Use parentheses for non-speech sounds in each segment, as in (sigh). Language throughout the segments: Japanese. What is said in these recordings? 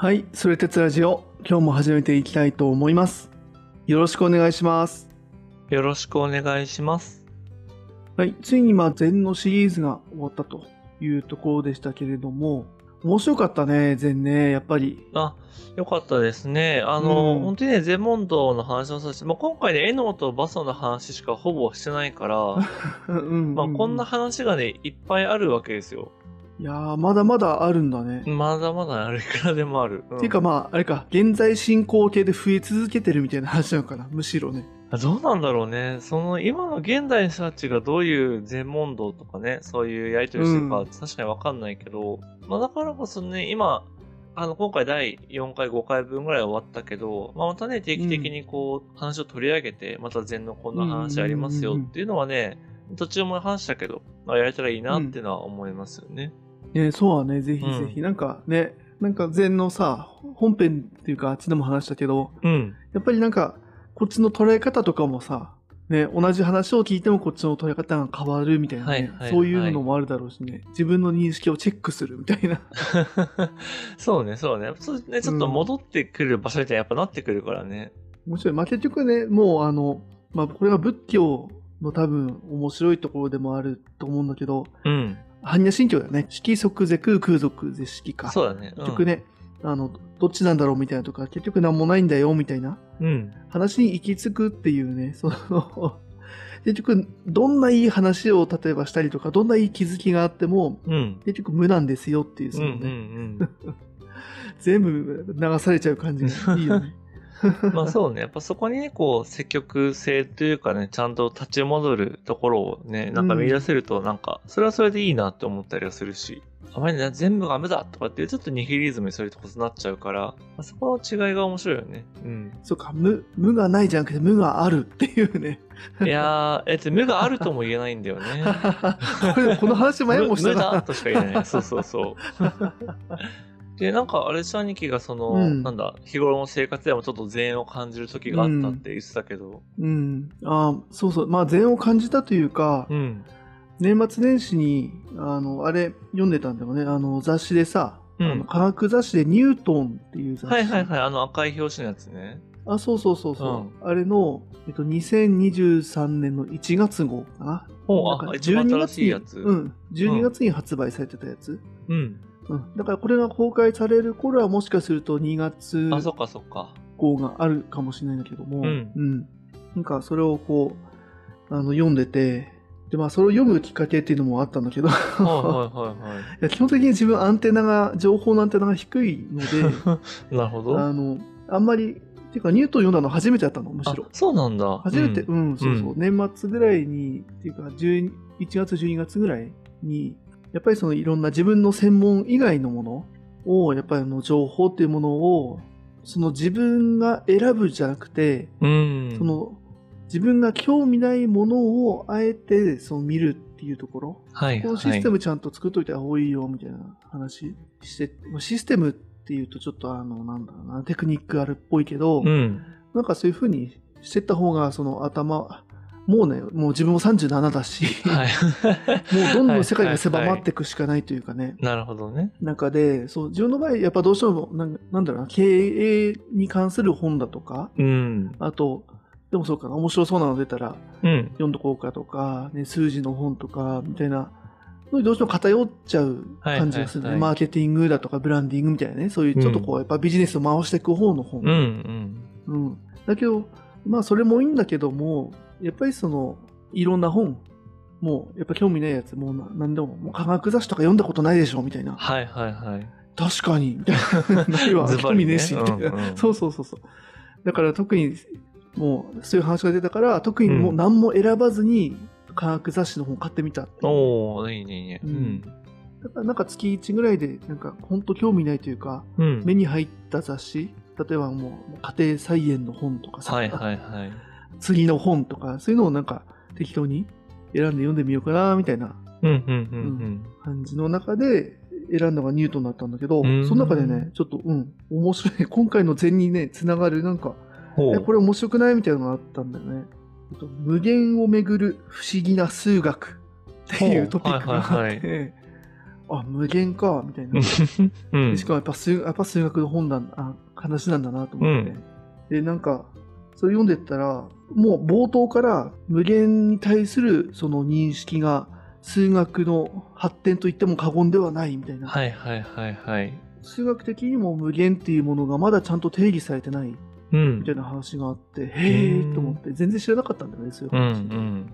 はい、それ鉄ラジオ、今日も始めていきたいと思います。よろしくお願いします。よろしくお願いします。はい、ついにまあ禅のシリーズが終わったというところでしたけれども、面白かったね、禅ね、やっぱり。あ、よかったですね。あの、うん本当にね、ゼモンドの話もそうですし、まあ、今回ね、エノとバソの話しかほぼしてないから、(laughs) うんまあ、こんな。話がね、いっぱいあるわけですよ。いやー、まだまだあるんだね。まだまだあるいくらでもある。うんっていうかまあ、あれか、現在進行形で増え続けてるみたいな話なのかな、むしろね。どうなんだろうね。その、今の現代の人たちがどういう全問答とかね、そういうやりとりしてるか、うん確かにわかんないけど、まあだからこそね、今、あの、今回第4回、5回分ぐらい終わったけど、まあまたね、定期的にこう、話を取り上げて、また禅のこんな話ありますよっていうのはね、途中も話したけど、まあやれたらいいなっていうのは思いますよね。ね、そうはね、ぜひぜひ。なんかね、なんか禅のさ、本編っていうかあっちでも話したけど、うん。やっぱりなんか、こっちの捉え方とかもさ、ね、同じ話を聞いてもこっちの捉え方が変わるみたいなね、はいはいはいそういうのもあるだろうしね、自分の認識をチェックするみたいな。(laughs) そうね、そうね。そうね、ちょっと戻ってくる場所みたいにやっぱなってくるからね。面白い。まあ、結局ね、もうあの、まあ、これが仏教の多分面白いところでもあると思うんだけど、うん。般若心経だよね。色即是空、空即是色か。そうだね。うん結局ね、あの、どっちなんだろうみたいなとか、結局なんもないんだよみたいなうん。話に行き着くっていうね、(laughs) その、結局、どんないい話を例えばしたりとか、どんないい気づきがあっても、うん。結局無なんですよっていう、そうんのね。(laughs) 全部流されちゃう感じがいいよね。(laughs) (laughs) まあそうね。やっぱそこにね、こう、積極性というかね、ちゃんと立ち戻るところをね、なんか見出せると、なんか、それはそれでいいなって思ったりはするし、あまりね、全部が無だとかっていう、ちょっとニヒリズムにそれとこそなっちゃうから、まあそこの違いが面白いよね。うん。そうか、無、無がないじゃなくて無があるっていうね。いやー、えっと、無があるとも言えないんだよね。(laughs) これこの話前も無したな。無だとしか言えない。そうそうそう。で、なんか、あれ、兄貴がその、うんなんだ、日頃の生活でもちょっと善を感じる時があったって言ってたけど、うん。ああ、そうそう。まあ、禅を感じたというか、うん。年末年始に、あの、あれ、読んでたんだよね。あの、雑誌でさ、うんあの科学雑誌でニュートンっていう雑誌。はいはいはい、あの赤い表紙のやつね。あ、そうそうそうそう。あれの、えっと、2023年の1月号かな。ほう、あ、一番新しいやつ。うん。12月に発売されてたやつ。うん。うん。だからこれが公開される頃はもしかすると2月あ、そっかそっか。号があるかもしれないんだけども、うんなんかそれをこう、あの、読んでて、で、まあそれを読むきっかけっていうのもあったんだけど、いはいはいはい (laughs) はや基本的に自分アンテナが、情報のアンテナが低いので、い。(laughs) なるほど。あの、あんまり、っていうかニュートン読んだの初めてだったの、むしろあ。そうなんだ。初めて、ううんん、そうそう、う年末ぐらいに、っていうか、12 1月、12月ぐらいに、やっぱりそのいろんな自分の専門以外のものを、やっぱりあの情報っていうものを、その自分が選ぶじゃなくて、うん。その自分が興味ないものをあえてその見るっていうところ、はいこのシステムちゃんと作っといた方がいいよみたいな話して、まあシステムっていうとちょっとあの、なんだろうな、テクニックあるっぽいけど、うん。なんかそういう風にしてった方が、その頭、もうね、もう自分も37だし、はい。(laughs) もうどんどん世界が狭まっていくしかないというかね、なるほどね。中で、そう、自分の場合、やっぱどうしてもなん、なんだろうな、経営に関する本だとか、うん。あと、でもそうかな、面白そうなの出たらうん。読んどこうかとか、ね、数字の本とか、みたいな、どうしても偏っちゃう感じがするね、はいはいはいマーケティングだとか、ブランディングみたいなね、そういうちょっとこう、やっぱビジネスを回していく方の本。うん。うん。うん。だけど、まあそれもいいんだけども、やっぱりその、いろんな本、もうやっぱ興味ないやつ、もうななんでも、もう科学雑誌とか読んだことないでしょみたいな。はいはいはい。確かにみたいな。ないわ、(laughs) 興味ねえし、みたいな。うんうんそうそうそうそう。だから特に、もうそういう話が出たから、特にもう何も選ばずに科学雑誌の本買ってみたっておー、いいねいいね。ううんん。だからなんか月1ぐらいで、なんか本当興味ないというか、うん。目に入った雑誌、例えばもう家庭菜園の本とかさ、はいはいはい。次の本とか、そういうのをなんか適当に選んで読んでみようかな、みたいなうんうんうん感じの中で選んだのがニュートンだったんだけど、うん。その中でね、ちょっと、うん、面白い。(laughs) 今回の禅にね、つながる、なんか、ほえ、これ面白くない？みたいなのがあったんだよね。えっと無限をめぐる不思議な数学。っていうトピックがあって、(laughs) あ、無限か、みたいな。うん。でしかもやっぱ数やっぱ数学の本なんあ話なんだなと思って、でなんかそれ読んでったらもう冒頭から無限に対するその認識が数学の発展と言っても過言ではないみたいな、はいはいはいはい。数学的にも無限っていうものがまだちゃんと定義されてない。うん。みたいな話があってへうんえと思って全然知らなかったんだよねそういううんう話、ん。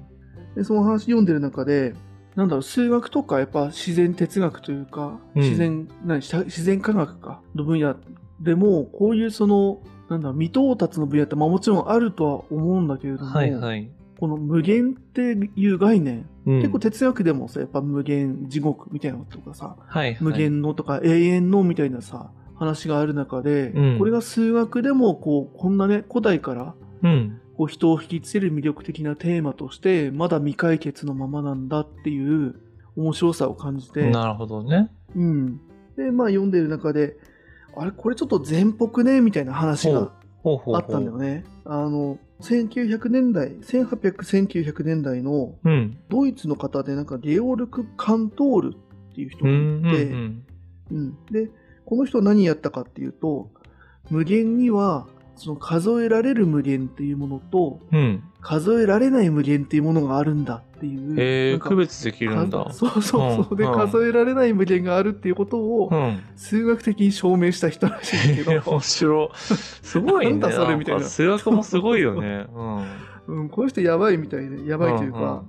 でその話読んでる中でなんだろう数学とかやっぱ自然哲学というか、うん。自然何し自然科学かの分野でもこういうそのなんだ未到達の分野って、まあ、もちろんあるとは思うんだけれども、はいはい。この無限っていう概念、うん結構哲学でもさやっぱ無限地獄みたいなのとかさ、はいはい、無限のとか永遠のみたいなさ話がある中で、うんこれが数学でもこうこんなね古代からうん。こう人を引きつける魅力的なテーマとしてまだ未解決のままなんだっていう面白さを感じて、なるほどね。うん、でまあ読んでる中であれこれちょっと全ぽくねみたいな話が。あったんだよね。あの1900年代1800-1900年代のうん。ドイツの方でなんかゲオルク・カントールっていう人うがんうんいて、うんでこの人は何やったかっていうと無限にはその数えられる無限っていうものとうん。うん。数えられない無限っていうものがあるんだっていう。えー、区別できるんだか。そうそうそう。で、数えられない無限があるっていうことをうん。数学的に証明した人らしいんだけど、えー面白い。すごいね。なんだそれみたいなか数学もすごいよね。うん。うん、この人やばいみたいで、やばいというか、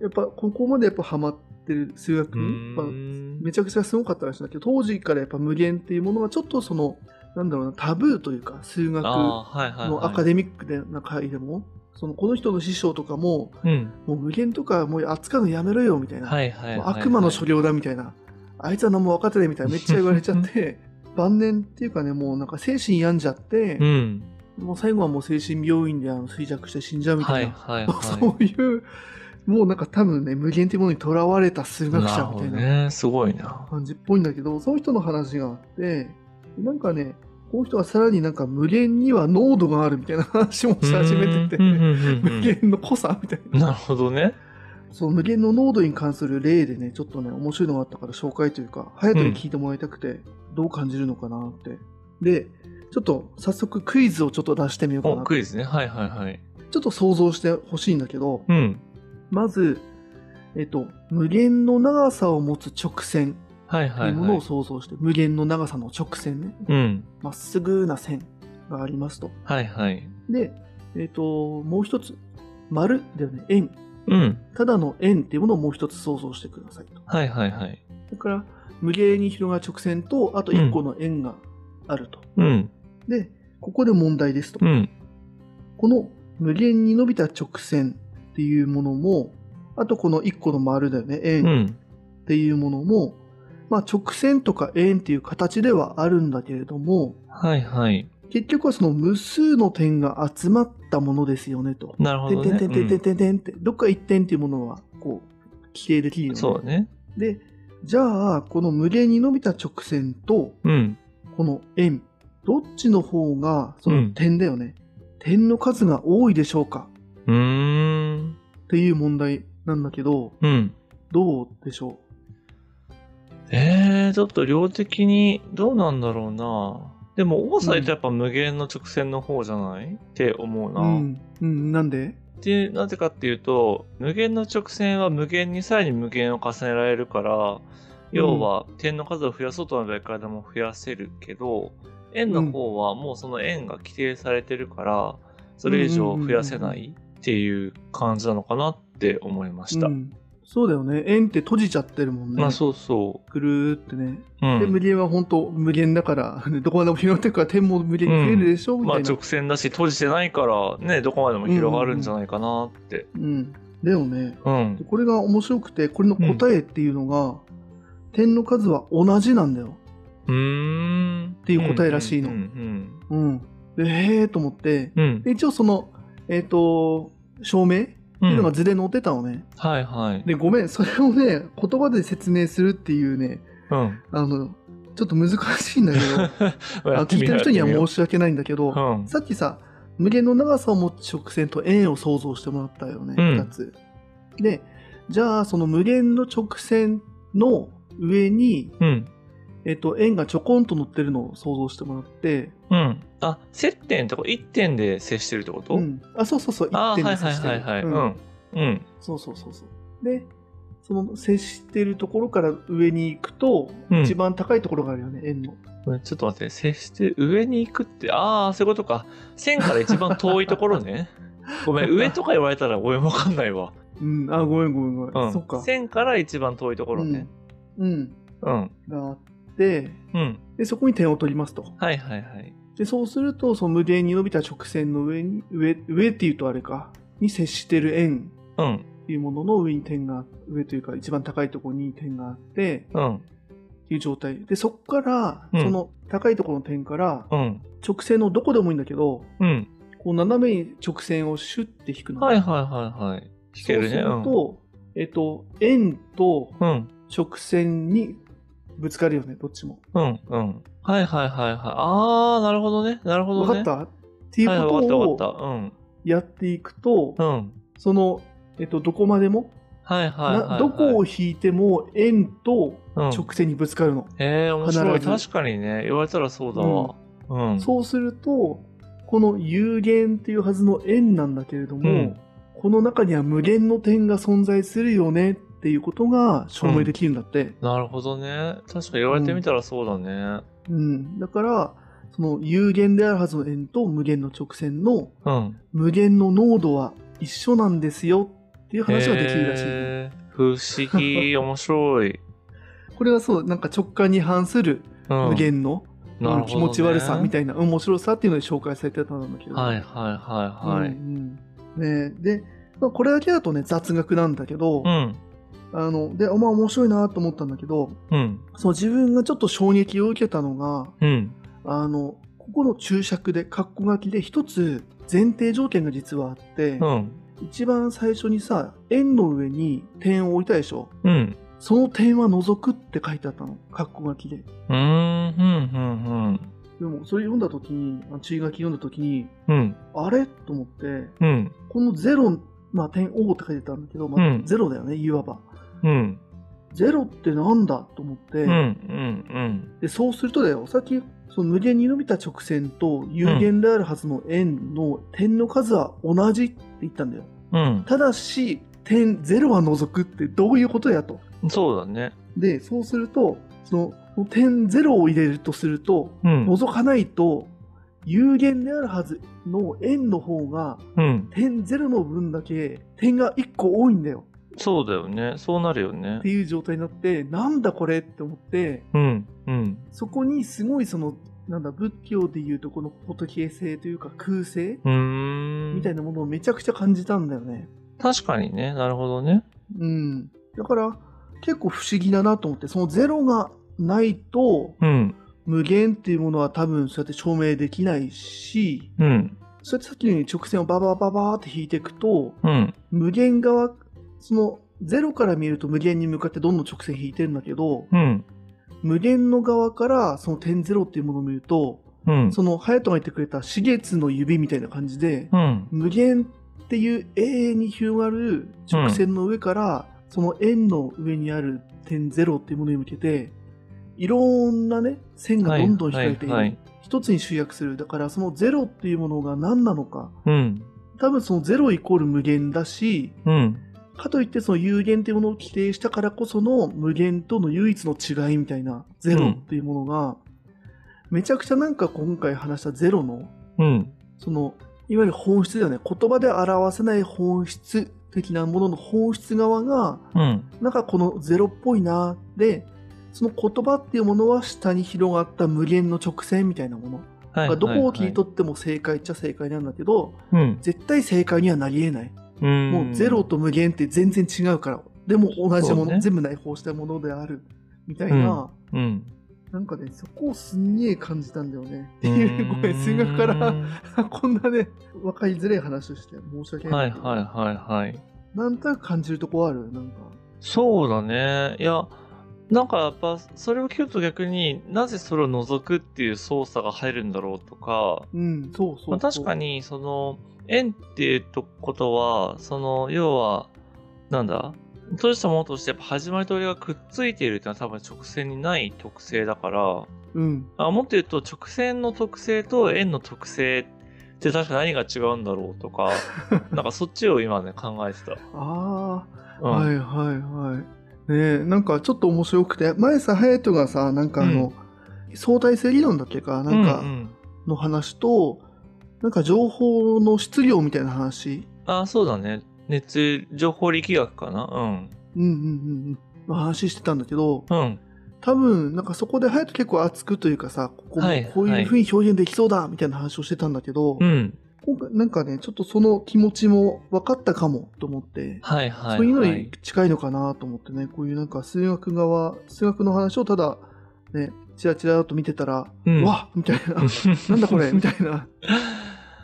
やっぱここまでやっぱハマってる数学に、めちゃくちゃすごかったらしいんだけど、当時からやっぱ無限っていうものがちょっとその、なんだろうな、タブーというか、数学。のアカデミックな回でも、そのこの人の師匠とかも、うん。もう無限とかもう扱うのやめろよみたいな、はいはいはい、もう悪魔の所領だみたいな、あいつは何も分かってないみたいなめっちゃ言われちゃって、(laughs) 晩年っていうかね、もうなんか精神病んじゃってう、ん。もう最後はもう精神病院であの衰弱して死んじゃうみたはいいな、はいはい。(laughs) そういう、もうなんか多分ね、無限っていうものにとらわれた数学者みたいな。すごいな。感じっぽいんだけど、その人の話があって、なんかね、この人はさらになんか無限には濃度があるみたいな話もし始めてて、無限の濃さみたいな。なるほどね。その無限の濃度に関する例でね、ちょっとね、面白いのがあったから紹介というか、隼人に聞いてもらいたくて、どう感じるのかなって。で、ちょっと早速クイズをちょっと出してみようかお、な。クイズね。はいはいはい。ちょっと想像してほしいんだけど、うん。まず、えっと、無限の長さを持つ直線はいというものをはいはい。想像して、無限の長さの直線ね、うん。まっすぐな線がありますと。はいはい。で、えっと、もう一つ、丸だよね、円。うん。ただの円っていうものをもう一つ想像してくださいと。はいはいはい。それから、無限に広がる直線と、あと一個の円があると。うん。で、ここで問題ですと。うん。この無限に伸びた直線っていうものも、あとこの一個の丸だよね、う円ん。っていうものも、まあ直線とか円っていう形ではあるんだけれども、はいはい。結局はその無数の点が集まったものですよねと。なるほどね。点点点点点うん点点って、どっか一点っていうものはこう規定できるよね。そうだね。で、じゃあこの無限に伸びた直線とうん。この円、どっちの方がそのうん点だよね。点の数が多いでしょうかうーん。っていう問題なんだけど、うん。どうでしょえー、ちょっと量的にどうなんだろうな。でも、多さとやっぱ無限の直線の方じゃない？って思ううな。うん。うん、なんで？で、なぜかっていうと、無限の直線は無限にさらに無限を重ねられるから、要は点の数を増やそうと思えばいくらでも増やせるけど、円の方はもうその円が規定されてるから、それ以上増やせないっていう感じなのかなって思いました。うん。そうだよね。円って閉じちゃってるもんね。まあそうそぐるーってね。う。うで、無ん。限は本当無限だから、(laughs) どこまでも広がってるから点も無限に増えるでしょ、みたいな。まあ直線だし閉じてないからね、どこまでも広がるんじゃないかなって。うん。だよね。うんで。これが面白くて、これの答えっていうのが、点の数は同じなんだよ。うーん。っっていう答えらしいのうん。うん。で、へーと思って、うん。うんで一応その、えっ、と、証明っていうのが図で載ってたのね。はいはい。で、ごめん、それをね、言葉で説明するっていうね、うん。あの、ちょっと難しいんだけど、(laughs) あ聞いてる人には申し訳ないんだけど、うん。さっきさ、無限の長さを持つ直線と円を想像してもらったよね、うん二つ。で、じゃあ、その無限の直線の上に、うん。えっと、円がちょこんと乗ってるのを想像してもらって、うん。あ、接点ってこ1点で接してるってこと、うん。あ、そうそうそう、あーはい一点で接してる。はいはいはい。ううんん。うん。そうそうそうそう。で、その接してるところから上に行くと、うん一番高いところがあるよね、円の。ちょっと待って、接して上に行くって、ああ、そういうことか。線から一番遠いところね。(laughs) ごめん、上とか言われたらごめん、わかんないわ。うん、あ、ごめんごめんごめん。うん。そっか。線から一番遠いところね。うん。うん。があって、うん。で、そこに点を取りますと。はいはいはい。で、そうすると、その無限に伸びた直線の上に、上、上っていうとあれか、に接してる円うん。っていうものの上に点が、上というか一番高いところに点があって、うん。っていう状態。で、そこから、うんその高いところの点から、うん。直線のどこでもいいんだけど、うん。こう斜めに直線をシュッて引くの。はいはいはいはい。弾けるね。そうすると、えっと、円と。直線にぶつかるよね、どっちも。うん。うん。はいはいはいはい。あー、なるほどね。なるほどね。わかった？っていうことを。やっていくと、うん。その、えっと、どこまでも、はいはいはい、は。ないどこを引いても円とうん、直線にぶつかるの。へえ、面白い。確かにね。言われたらそうだわ。うん。そうすると、この有限っていうはずの円なんだけれども、うんこの中には無限の点が存在するよねっていうことが証明できるんだって。なるほどね。確か言われてみたらそうだね。うん。だから、その有限であるはずの円と無限の直線のうん。無限の濃度は一緒なんですよっていう話ができるらしい。へー不思議、面白い。(laughs) これはそう、なんか直感に反するうん、無限の、ね気持ち悪さみたいな面白さっていうので紹介されてたんだけど。はいはいはいはい。うんうんね、で、まあ、これだけだとね雑学なんだけど、うん。あのでまあ面白いなと思ったんだけどうん。その自分がちょっと衝撃を受けたのがうん。あのここの注釈で括弧書きで一つ前提条件が実はあって、うん。一番最初にさ円の上に点を置いたでしょうん。その点は除くって書いてあったの括弧書きでうーん。うん。でもそれ読んだ時にあ注意書き読んだ時にうん。あれ？と思ってうん。このゼロまあ点 O って書いてたんだけど、まあうんゼロだよねいわばうん。ゼロってなんだと思って、うん。うん。でそうするとだよさっきその無限に伸びた直線と有限であるはずの円の点の数は同じって言ったんだようん。ただし点ゼロは除くってどういうことやとうん。そうだね。でそうするとその点ゼロを入れるとするとうん。除かないと有限であるはずの円の方がうん。点ゼロの分だけ点が1個多いんだよそうだよね。そうなるよねって。いう状態になってなんだこれって思ってうん。うん。そこにすごいそのなんだ仏教でいうとこの仏性というか空性うーん。みたいなものをめちゃくちゃ感じたんだよね。確かにね。なるほどね。うん。だから結構不思議だなと思ってそのゼロがないとうん。無限っていうものは多分そうやって証明できないしうん。そうやってさっきのように直線をババババーって引いていくとうん。無限側そのゼロから見ると無限に向かってどんどん直線引いてるんだけどうん。無限の側からその点ゼロっていうものを見るとうん。その隼人が言ってくれた四月の指みたいな感じでうん。無限っていう永遠に広がる直線の上から、その円の上にある点ゼロっていうものに向けていろんなね線がどんどん引かれてはいはいはい一つに集約するだからそのゼロっていうものが何なのかうん。多分そのゼロイコール無限だしうん。かといってその有限っていうものを規定したからこその無限との唯一の違いみたいなゼロっていうものが、めちゃくちゃなんか今回話したゼロのうん。そのいわゆる本質だよね言葉で表せない本質的なものの本質側がうん。なんかこのゼロっぽいなでその言葉っていうものは下に広がった無限の直線みたいなもの、はい。どこを切り取っても正解っちゃ正解なんだけどうん。絶対正解にはなり得ないうん。もうゼロと無限って全然違うからでも同じもの、ね全部内包したものであるみたいな、うん。なんかねそこをすんげえ感じたんだよねっていうごめん数学からう (laughs) んこんなね、分かりづらい話をして申し訳なはいいんだけど。はいはいはい。なんとなく感じるとこある？なんか。そうだね。いや、なんかやっぱそれを聞くと逆になぜそれを除くっていう操作が入るんだろうとか、うん、そうそうそう。まあ、確かにその円っていうとことは、その要は、なんだ？閉じたものとしてやっぱ始まりと終わりがくっついているっていうのは多分直線にない特性だから、うん。あもっと言うと直線の特性と円の特性って確か何が違うんだろうとか、(laughs) なんかそっちを今ね考えてた。ああ、うんはいはいはい。ねえ、なんかちょっと面白くて、前さ、隼人がさ、なんかあの、相対性理論だっけか、なんかうんうんの話と、なんか情報の質量みたいな話、あそうだね。熱、情報力学かな？うんうんうんうん、の話してたんだけど、うん。うん。多分、なんかそこで隼人結構熱くというかさ、こここういうふうに表現できそうだ、みたいな話をしてたんだけど、うん。今回なんかね、ちょっとその気持ちも分かったかもと思って、はいはい、はい。そういうのに近いのかなと思ってね、こういうなんか数学側、数学の話をただ、ね、チラチラと見てたら、うんわっみたいな、(laughs) なんだこれみたいな。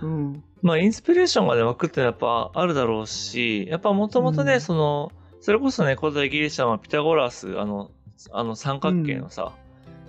うん。まあ、インスピレーションがね、湧くってやっぱあるだろうし、やっぱもともとね、うんその、それこそね、古代ギリシャのピタゴラス、あの、あの三角形のさ、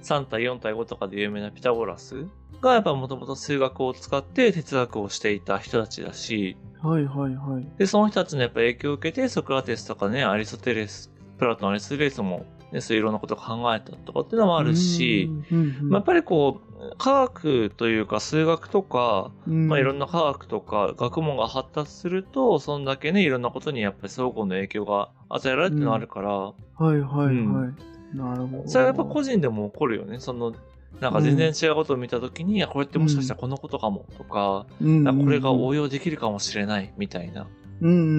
3対4対5とかで有名なピタゴラスがやっぱもともと数学を使って哲学をしていた人たちだし、はいはいはい。で、その人たちのやっぱ影響を受けて、ソクラテスとかね、アリストテレス、プラトン、アリストテレスも、ね、そういういろんなことを考えたとかっていうのもあるし、うん、うんうんまあ、やっぱりこう、科学というか数学とか、まあ、いろんな科学とか学問が発達すると、そんだけね、いろんなことにやっぱり相互の影響が与えられるってのがあるから、はいはいはい。うんなるほど。それはやっぱ個人でも起こるよね。その、なんか全然違うことを見たときに、いや、これってもしかしたらこのことかもとか、これが応用。用できるかもしれないみたいな。うんうんうんう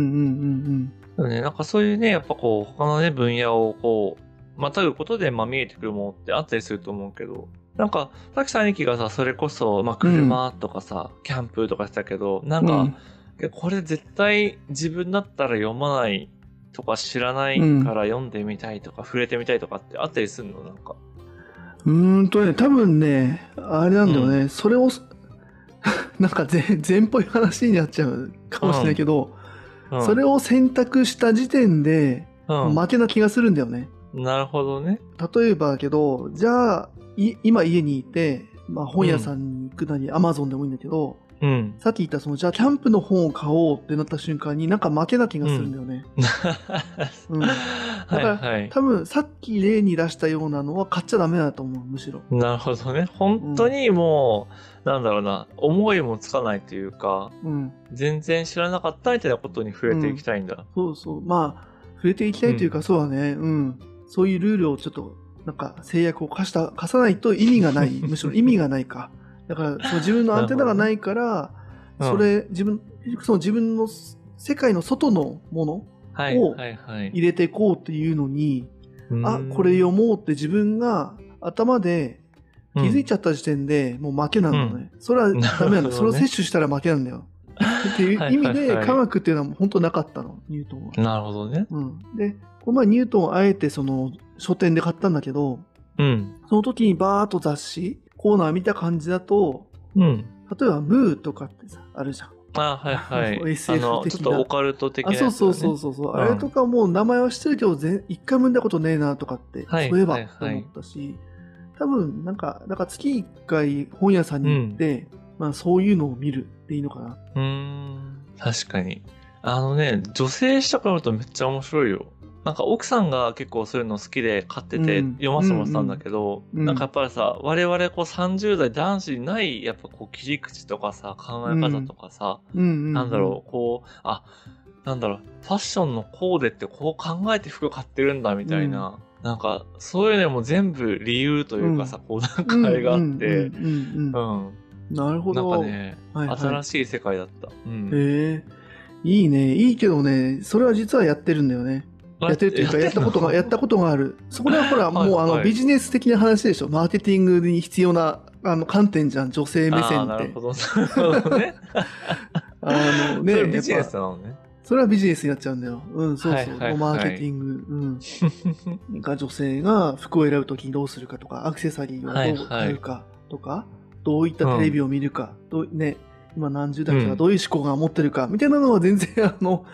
んでもね、なんかそういうね、やっぱこう、他のね、分野をこう、またぐことで、まあ見えてくるものってあったりすると思うけど、なんか、さっきさ兄貴がさ、それこそ、まあ車とかさ、キャンプとかしたけど、なんか、うん。これ絶対自分だったら読まないとか知らないから読んでみたいとか、触れてみたいとかってあったりするの？なんか。うーんとね、多分ね、あれなんだよね、それを、(laughs) なんか全全っぽい話になっちゃうかもしれないけど、うん、それを選択した時点でうん、負けな気がするんだよね。なるほどね。例えばだけど、じゃあ、い今家にいて、まあ、本屋さんに行くなり、アマゾンでもいいんだけど、うん。さっき言ったその、じゃあキャンプの本を買おうってなった瞬間になんか負けな気がするんだよね。うん (laughs) はいはい。多分さっき例に出したようなのは買っちゃダメだと思う、むしろ。なるほどね。本当にもう、なんだろうな、思いもつかないというか、うん。全然知らなかったみたいなことに触れていきたいんだ。そうそう。まあ、触れていきたいというか、そうだね。うん。そういうルールをちょっと、なんか制約を課した、課さないと意味がない。(laughs) むしろ意味がないか。だから、(laughs) そう自分のアンテナがないから、うんそれ、自分、その自分の世界の外のものはいをはいはい。入れていこうっていうのに、あうん、これ読もうって自分が頭で気づいちゃった時点でもう負けなんだよね。それは (laughs) ダメなんだねそれを摂取したら負けなんだよ。っていう意味はいはいはいで科学っていうのは本当なかったの、ニュートンは。なるほどね。うん、で、この前ニュートンをあえてその書店で買ったんだけど、うん。その時にバーっと雑誌、コーナー見た感じだと、うん。例えばムーとかってさ、あるじゃん。あ、はいはい。(laughs) あ SF の、的なちょっとオカルト的なね。そうそうそうそうそう、うんあれとかもう名前は知ってるけどぜ一回も見たことねえなとかって、はいそういえばはいはいと思ったし、多分なんかなんか月一回本屋さんに行って、まあそういうのを見るっていいのかなうーん。確かに。あのね、女性誌とか見るとめっちゃ面白いよ。なんか奥さんが結構そういうの好きで買っててうん読ませてもらってたんだけど、うんうんなんかやっぱりさ、我々こう30代男子にないやっぱこう切り口とかさ、考え方とかさ、うんうんうん、なんだろう、こう、あ、なんだろう、ファッションのコーデってこう考えて服買ってるんだみたいな、なんかそういうのも全部理由というかさ、こうなんかあれがあって、うんうんうんうんうん。なるほど。なんかね、はいはい新しい世界だった。うん。へえいいね。いいけどね、それは実はやってるんだよね。やってるっていうか、やったことが、やったことがある。そこではほら、はいもうあの、はいビジネス的な話でしょ。マーケティングに必要な、あの、観点じゃん、女性目あ線ってーなるほ。ど。ね。あのそね、れビジネスなのね。それはビジネスになっちゃうんだよ。うん、そうそう。マーケティング。うん。なんか女性が服を選ぶときにどうするかとか、アクセサリーをどう買うかとか、どういったテレビを見るか、どうね、今何十代の人がどういう思考が持ってるか、みたいなのは全然あの、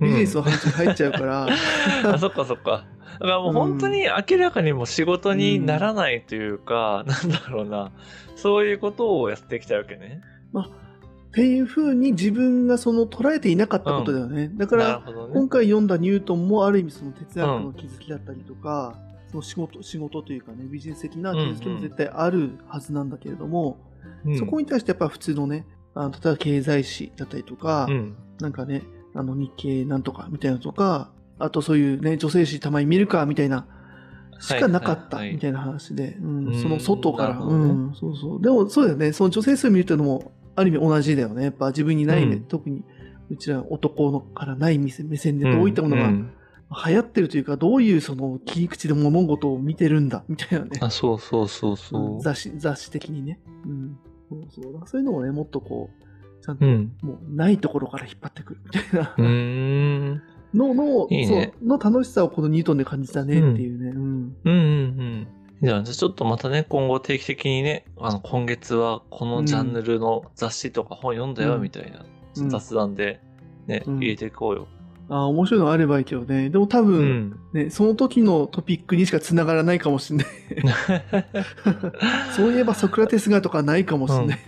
ビジネスの範疇に入っちゃうから、(laughs) あ、そっかそっか。だからもう本当に明らかにもう仕事にならないというか、なんだろうな、そういうことをやっていきたいわけね。っていうふうに自分がその捉えていなかったことだよね。だから、今。回読んだニュートンもある意味その哲学の気づきだったりとか、その仕事、仕事というかね、ビジネス的な気づきも絶対あるはずなんだけれども、うんそこに対してやっぱ普通のね、あの例えば経済誌だったりとか、うん。なんかね、あの日経なんとかみたいなのとか、あとそういうね、女性誌たまに見るかみたいな、しかなかったみたいな話で、その外から、うん、そうそう。でもそうだよね、その女性数見るっていうのも、ある意味同じだよね。やっぱ自分にない目、うん特にうちら男のからない目線でどういったものがうん流行ってるというか、どういうその切り口で物事を見てるんだみたいなね。あ、そうそうそうそう。雑誌、雑誌的にね。うん。そうそう。そういうのをね、もっとこう、ちゃんと、うん。もうないところから引っ張ってくるみたいなうーん。のの、いいねそうの楽しさをこのニュートンで感じたねっていうね。うん。うんうんうん。じゃあ、ちょっとまたね、今後定期的にね、あの、今月はこのジャンルの雑誌とか本読んだよ、うんみたいな、うん雑談でね、うん入れていこうよ。あ面白いのあればいいけどね。でも多う分、ん。ね、その時のトピックにしか繋がらないかもしれない。(laughs) そういえばソクラテスがとかないかもしれない。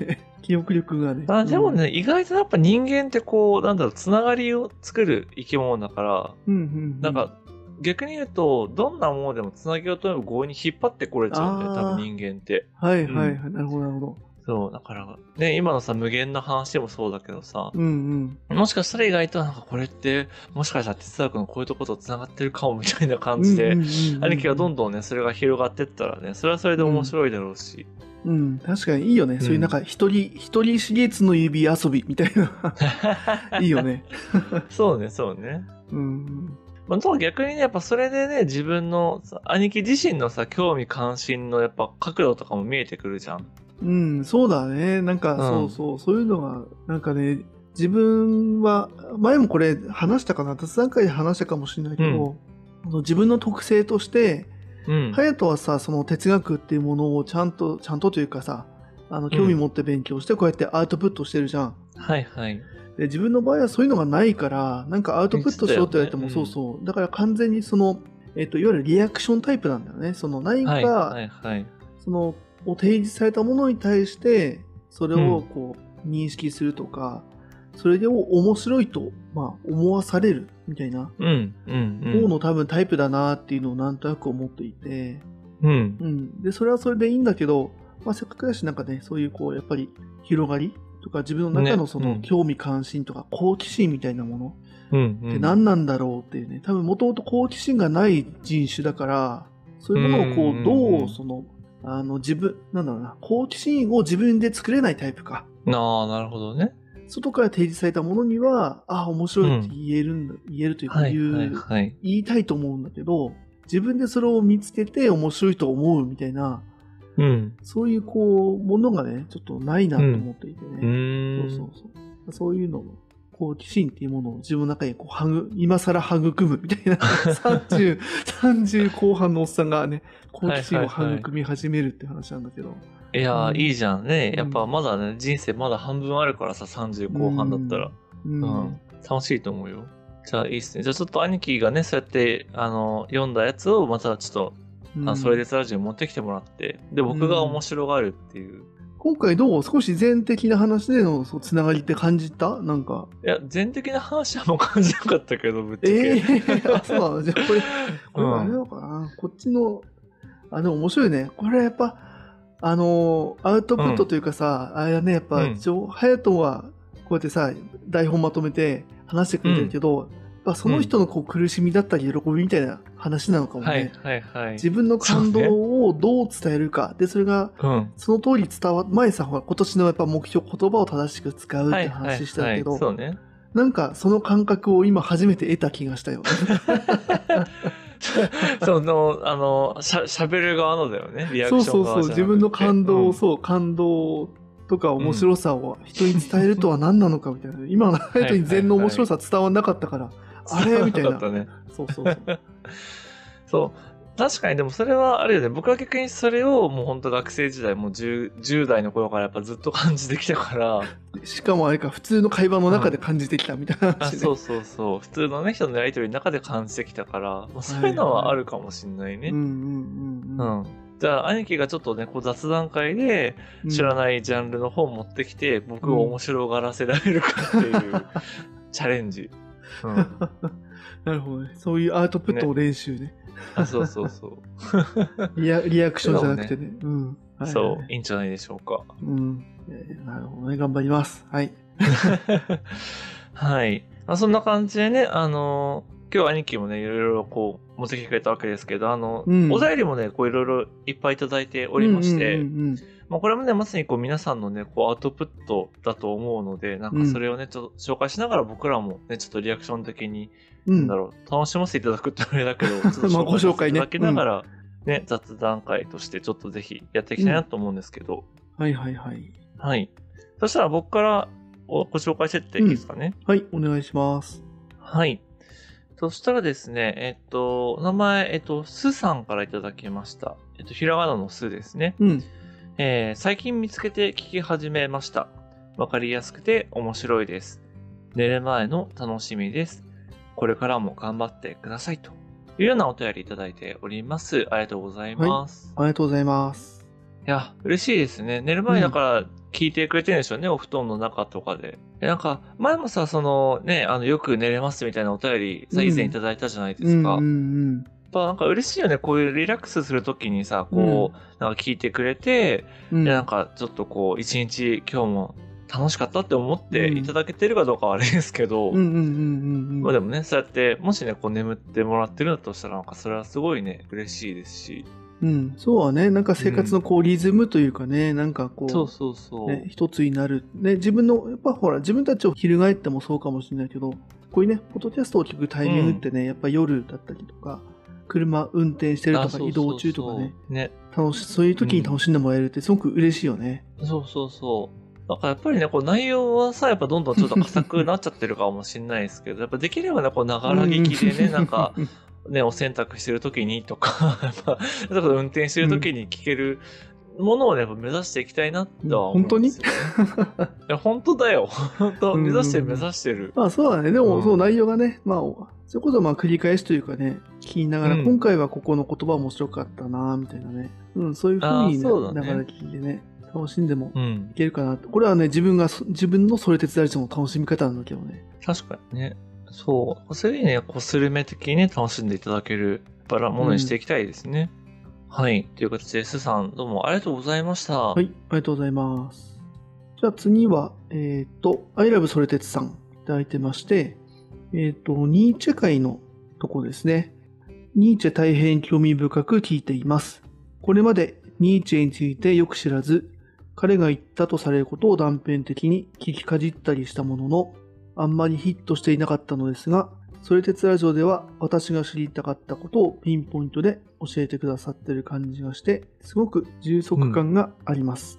記憶力がね。あでもね、意外とやっぱ人間ってこう、なんだろう、つながりを作る生き物だから、うん、うんうん。なんか、逆に言うと、どんなものでもつなげようと思えば強引に引っ張ってこれちゃうんだよ、多分人間って。はいはいはい。なるほどなるほど。そう、だから、ね、今のさ、無限の話もそうだけどさ、うんうん。もしかしたら意外となんかこれって、もしかしたら哲学のこういうとことつながってるかもみたいな感じで、うんうんうんうん兄貴がどんどんね、それが広がってったらね、それはそれで面白いだろうし。うん、確かにいいよね。そういうなんか、一人、一人四月の指遊びみたいな。(laughs) いいよね。そうね、そうね。うん。まあ、と逆にね、やっぱそれでね、自分のさ、兄貴自身のさ、興味関心のやっぱ角度とかも見えてくるじゃん。うん、そうだね。なんか、んそうそう、そういうのが、なんかね、自分は、前もこれ話したかな、雑談会で話したかもしれないけど、その自分の特性として、うん。隼人はさ、その哲学っていうものをちゃんと、ちゃんとというかさ、あの、興味持って勉強して、こうやってアウトプットしてるじゃん。はいはい。で自分の場合はそういうのがないから、なんかアウトプットしろって言われても、そうだよねそうそう。だから完全にその、えっ、と、いわゆるリアクションタイプなんだよね。その何か、はいはいはい。その、を提示されたものに対して、それをこう、認識するとか、それでを面白いと、まあ、思わされるみたいなうん、うん、うん。方の多分タイプだなっていうのをなんとなく思っていて、うん。うん。で、それはそれでいいんだけど、まあ、せっかくだし、なんかね、そういうこう、やっぱり広がりとか、自分の中のその興味関心とか、好奇心みたいなものうん、うん。って何なんだろうっていうね、多分もともと好奇心がない人種だから、そういうものをこう、うんうんうんどう、その、あの、自分、なんだろうな、好奇心を自分で作れないタイプか。ああ、なるほどね。外から提示されたものには、ああ、面白いって言えるんだ、言えるというか、はいはいはい。言いたいと思うんだけど、自分でそれを見つけて面白いと思うみたいな、うん。そういうこう、ものがね、ちょっとないなと思っていてうね。ーん。そうそうそう。そういうのの、好奇心っていうものを自分の中にこう、はぐ、今更育むみたいな、(laughs) 30、30後半のおっさんがね、好奇心を育み始めるって話なんだけど。いやー、うんいいじゃんね。やっぱうんまだね、人生まだ半分あるからさ、30後半だったら。うん。うん。楽しいと思うよ。じゃあいいっすね。じゃあちょっと兄貴がね、そうやって、あの、読んだやつをまたちょっと、うんあそれでラジオに持ってきてもらって、で、僕が面白がるっていう。今回どう？少し全的な話でのそうつながりって感じた？なんか。いや、全的な話はもう感じなかったけど、ぶっちゃけ。ええそうなの？じゃあこれ、(laughs) これうんあれなのかな、こっちの、あ、でも面白いね。これやっぱ、あのーアウトプットというかさ、あれだね、やっぱ、うんジョハヤトンは、こうやってさ、台本まとめて話してくれてるけど、やっぱその人のこう苦しみだったり喜びみたいな話なのかもね。はいはいはい。自分の感動をどう伝えるか。で、それが、うん。その通り伝わ、前さ、ほら、今年のやっぱ目標、言葉を正しく使うって話したけど、はい。そうね。なんかその感覚を今初めて得た気がしたよね。(laughs) (laughs) その、あの、しゃ、喋る側のだよね。リアそうクション側そうそう、じゃなくて自分の感動を、うんそう、感動とか面白さを人に伝えるとは何なのかみたいな。今のハヤトに禅の面白さ伝わんなかったから、(laughs) あれ？みたいな。そうそうそう。(laughs) そう。確かに、でもそれはあるよね。僕は逆にそれをもう本当学生時代、もう 10, 10代の頃からやっぱずっと感じてきたから、しかもあれか、普通の会話の中で感じてきたみたいなあ話で。そうそうそう。普通のね、人のやりとりの中で感じてきたから、まあ、そういうのはあるかもしんないね。うんうんうんうん。うん。じゃあ、兄貴がちょっとね、こう雑談会で知らい。ないジャンルの本持ってきて、僕を面白がらせられるかっていうチャレンジ。うん。(laughs) なるほどね。そういうアウトプットを練習ね。あ、そうそうそう。(laughs) リアリアクションじゃなくてね。うん。はいはいそう、いいんじゃないでしょうか。うん。えーなるほどね。頑張ります。はい。はい。まあ、そんな感じでね、あのー今日兄貴もね、いろいろこう、持ってきてくれたわけですけど、あの、うんお便りもね、こういろいろいっぱいいただいておりまして、うんうんまあ、これもね、まさにこう皆さんのね、こうアウトプットだと思うので、なんかそれをね、ちょっと紹介しながら僕らもね、ちょっとリアクション的に、うん。なんだろう、楽しませていただくってあれだけど、(laughs) ちょっとまあご紹介ねいただきながら、ね、雑談会としてちょっとぜひやっていきたいなと思うんですけど、はいはいはい。はい。そしたら僕からおご紹介してっていいですかね？はい、お願いします。はい。そしたらですね、えっと、お名前、えっと、すさんからいただきました。えっと、ひらがなのすですね。うん。えー最近見つけて聞き始めました。わかりやすくて面白いです。寝る前の楽しみです。これからも頑張ってください。というようなお便りいただいております。ありがとうございます。ありがとうございます。い、や、嬉しいですね。寝る前だから聞いてくれてるんでしょうね、お布団の中とかで。でなんか、前もさ、そのね、あの、よく寝れますみたいなお便りさ、うん以前いただいたじゃないでうんすか。うんやっぱなんか嬉しいよね。こういうリラックスするときにさ、こう、なんか聞いてくれて、うん。うんで、なんかちょっとこう、一日今日も楽しかったって思っていただけてるかどうかはあれですけど、うんうんうんうんうん。まあでもね、そうやって、もしね、こう眠ってもらってるんだとしたら、なんかそれはすごいね、嬉しいですし。うん、そうはね、なんか生活のこうリズムというかね、なんかこう、そうそうそう。ね、一つになる。ね、自分の、やっぱほら、自分たちを翻ってもそうかもしれないけど、こういうね、ポッドキャストを聞くタイミングってね、やっぱ夜だったりとか、車運転してるとか、移動中とかね、ね。楽し、そういう時に楽しんでもらえるってすごく嬉しいよね。そうそうそう。だからやっぱりね、こう内容はさ、やっぱどんどんちょっと浅くなっちゃってるかもしれないですけど、やっぱできればね、こう、ながら聞きでね、なんか、ね、お洗濯してる時にとか、(laughs) やっぱ、だから運転してる時に聞けるものをね、目指していきたいなとは思うね。いや、本当だよ。本当目指してる目指してる。まあそうだね。でも、うんそう内容がね、まあ、それこそまあ繰り返しというかね、聞きながら、うん今回はここの言葉面白かったな、みたいなね。うん、そういうふうにね、ながら聞いてね、楽しんでもうんい。けるかなって。これはね、自分がそ、自分のそれ手伝い人の楽しみ方なんだけどね。確かにね。そう。そういうふうにね、こう、スルメ的にね、楽しんでいただけるバラものにしていきたいですね。はい。という形で、スさん、どうもありがとうございました。はい、ありがとうございます。じゃあ次は、えっ、と、I love それてつさんいただいてまして、えっ、と、ニーチェ会のとこですね。ニーチェ大変興味深く聞いています。これまでニーチェについてよく知らず、彼が言ったとされることを断片的に聞きかじったりしたものの、あんまりヒットしていなかったのですが、それ鉄ラジオでは私が知りたかったことをピンポイントで教えてくださってる感じがして、すごく充足感があります。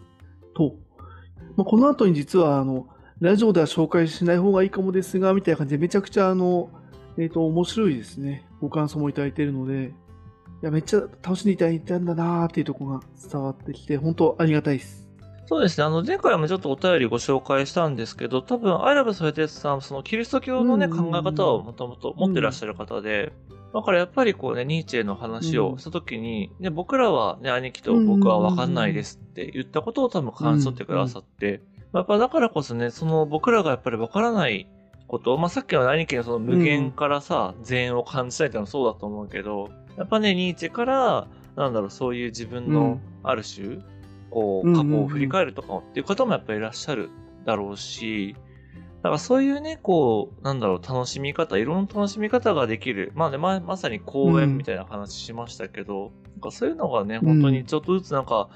と、まあ、この後に実はあの、ラジオでは紹介しない方がいいかもですが、みたいな感じでめちゃくちゃあの、えっ、と、面白いですね。ご感想もいただいているので、いや、めっちゃ楽しんでいただいたんだなーっていうところが伝わってきて、本当ありがたいです。そうですね。あの、前回もちょっとお便りご紹介したんですけど、多分、アイラブソレテスさん、そのキリスト教のね、考え方をもともと持ってらっしゃる方で、だからやっぱりこうね、ニーチェの話をしたときに、ね、僕らはね、兄貴と僕は分かんないですって言ったことを多分感じ取ってくださって、やっぱだからこそね、その僕らがやっぱり分からないこと、まあ、さっきの兄貴のその無限からさ、善を感じたいっていうのはそうだと思うけど、やっぱね、ニーチェから、なんだろう、そういう自分のうん。ある種、うんうん過去を振り返るとかっていう方もやっぱりいらっしゃるだろうし、だからそういうね、こう、なんだろう、楽しみ方、いろんな楽しみ方ができる。まあね、ままさに公演みたいな話しましたけど、なんかそういうのがね、本当にちょっとずつなんか、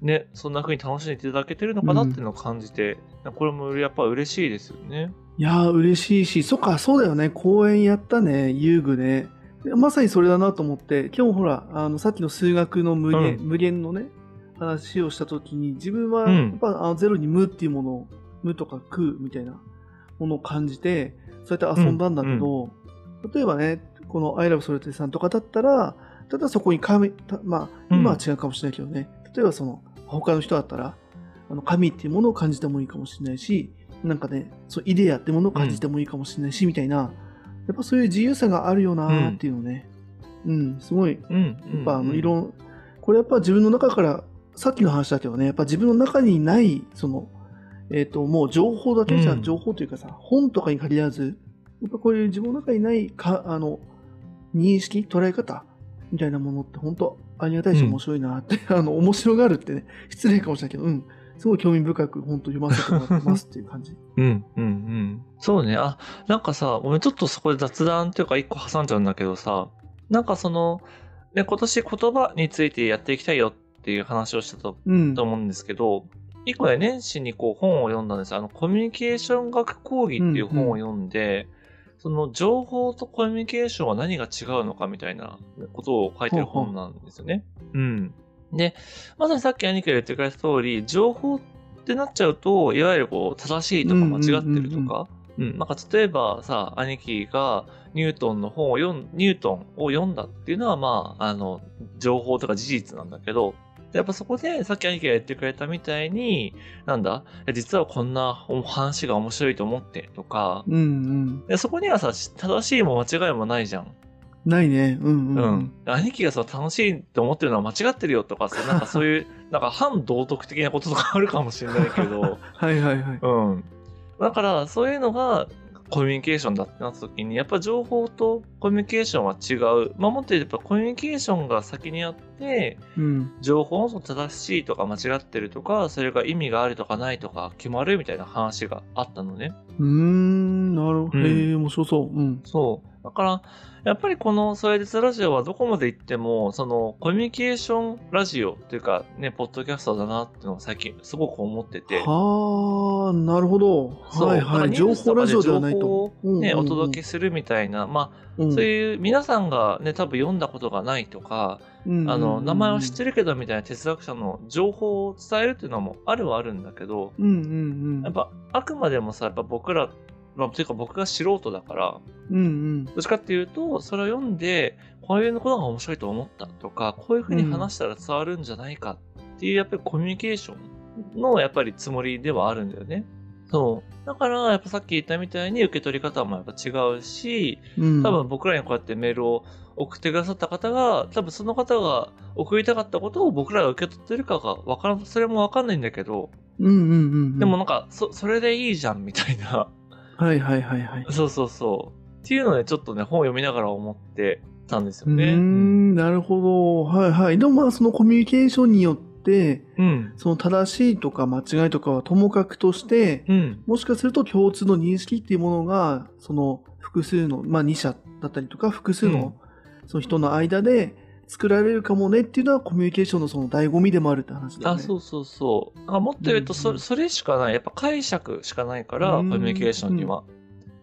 ね、そんな風に楽しんでいただけてるのかなっていうのを感じて、これもやっぱ嬉しいですよね。いやー、嬉しいし、そっか、そうだよね。公演やったね、遊具ね。でまさにそれだなと思って、今日ほら、あの、さっきの数学の無限、う無限のね、話をしたときに、自分は、うん。やっぱ、あのゼロに無っていうものを、無とか空みたいなものを感じて、そうやって遊んだんだけど、例えばね、この I love それてさんとかだったら、ただそこに神、たまあ、今は違うかもしれないけどね、例えばその、他の人だったら、あの神っていうものを感じてもいいかもしれないし、なんかね、そうイデアってものを感じてもいいかもしれないし、みたいな、やっぱそういう自由さがあるよなーっていうのね、うん、すごい、やうん。やっぱあの、いろん、ここれやっぱ自分の中から、さっきの話だけどね、やっぱ自分の中にない、その、えっ、と、もう情報だけじゃ、うん情報というかさ、本とかに限らず、やっぱこういう自分の中にないか、あの、認識、捉え方みたいなものって本当ありがたいしうん面白いなって、(laughs) あの、面白がるってね、失礼かもしれないけど、うん、すごい興味深く本当読ませてもらってますっていう感じ。(laughs) うん、うん、うん。そうね。あ、なんかさ、ごめん、ちょっとそこで雑談っていうか一個挟んじゃうんだけどさ、なんかその、ね、今年言葉についてやっていきたいよっていう話をしたとうんと。思うんですけど、一個ね、年始にこう本を読んだんですあの、コミュニケーション学講義っていう本を読んで、その情報とコミュニケーションは何が違うのかみたいなことを書いてる本なんですよね。うん。で、まさにさっき兄貴が言ってくれた通り、情報ってなっちゃうと、いわゆるこう、正しいとか間違ってるとか、うん、なんか例えばさ、兄貴がニュートンの本を読ん、ニュートンを読んだっていうのは、まあ、あの、情報とか事実なんだけど、やっぱそこで、さっき兄貴が言ってくれたみたいに、なんだ、実はこんな話が面白いと思ってとか、うんうん。でそこにはさ、正しいも間違いもないじゃん。ないね。うんうん、ううんん。兄貴がさ、楽しいと思ってるのは間違ってるよとかさ、(laughs) なんかそういう、なんか反道徳的なこととかあるかもしれないけど、(laughs) はいはいはい。うん。だから、そういうのがコミュニケーションだってなった時に、やっぱ情報とコミュニケーションは違う。まあ、もっと言うとやっぱコミュニケーションが先にあって、うん。情報の正しいとか間違ってるとか、それが意味があるとかないとか決まるみたいな話があったのね。うーん、なるほど。うんへえ、面白そう。うん。そう。だから、やっぱりこのソエデツラジオはどこまで行っても、そのコミュニケーションラジオっていうか、ね、ポッドキャストだなっていうのを最近すごく思ってて。はあ、なるほど。はいはい。情報ラジオではないと。情報をね、うんうんうんお届けするみたいな、まあ、うんそういう皆さんがね、多分読んだことがないとか、うんあの、名前は知ってる。るけどみたいな哲学者の情報を伝えるっていうのもあるはあるんだけど、うんうんうん。やっぱ、あくまでもさ、やっぱ僕ら、まあ、というか僕が素人だから、うんうん。どっちかっていうと、それを読んで、こういうことが面白いと思ったとか、こういうふうに話したら伝わるんじゃないかっていう、やっぱりコミュニケーションの、やっぱりつもりではあるんだよね。そう。だから、やっぱさっき言ったみたいに受け取り方もやっぱ違うし、うん多分僕らにこうやってメールを送ってくださった方が、多分その方が送りたかったことを僕らが受け取ってるかがわからん、それもわかんないんだけど、うんうんうんうん。でもなんか、そ、それでいいじゃんみたいな。はいはいはいはい。そうそうそう。っていうので、ちょっとね、本を読みながら思ってたんですよね。ん、なるほど。はいはい。でもまあそのコミュニケーションによって、うん。その正しいとか間違いとかはともかくとして、うん。もしかすると共通の認識っていうものが、その複数の、まあ2社だったりとか、複数のその人の間で作られるかもねっていうのはコミュニケーションのその醍醐味でもあるって話だよあ、ね。そうそうそう。あもっと言うと、そうんうんそれしかない。やっぱ解釈しかないから、うんコミュニケーションには。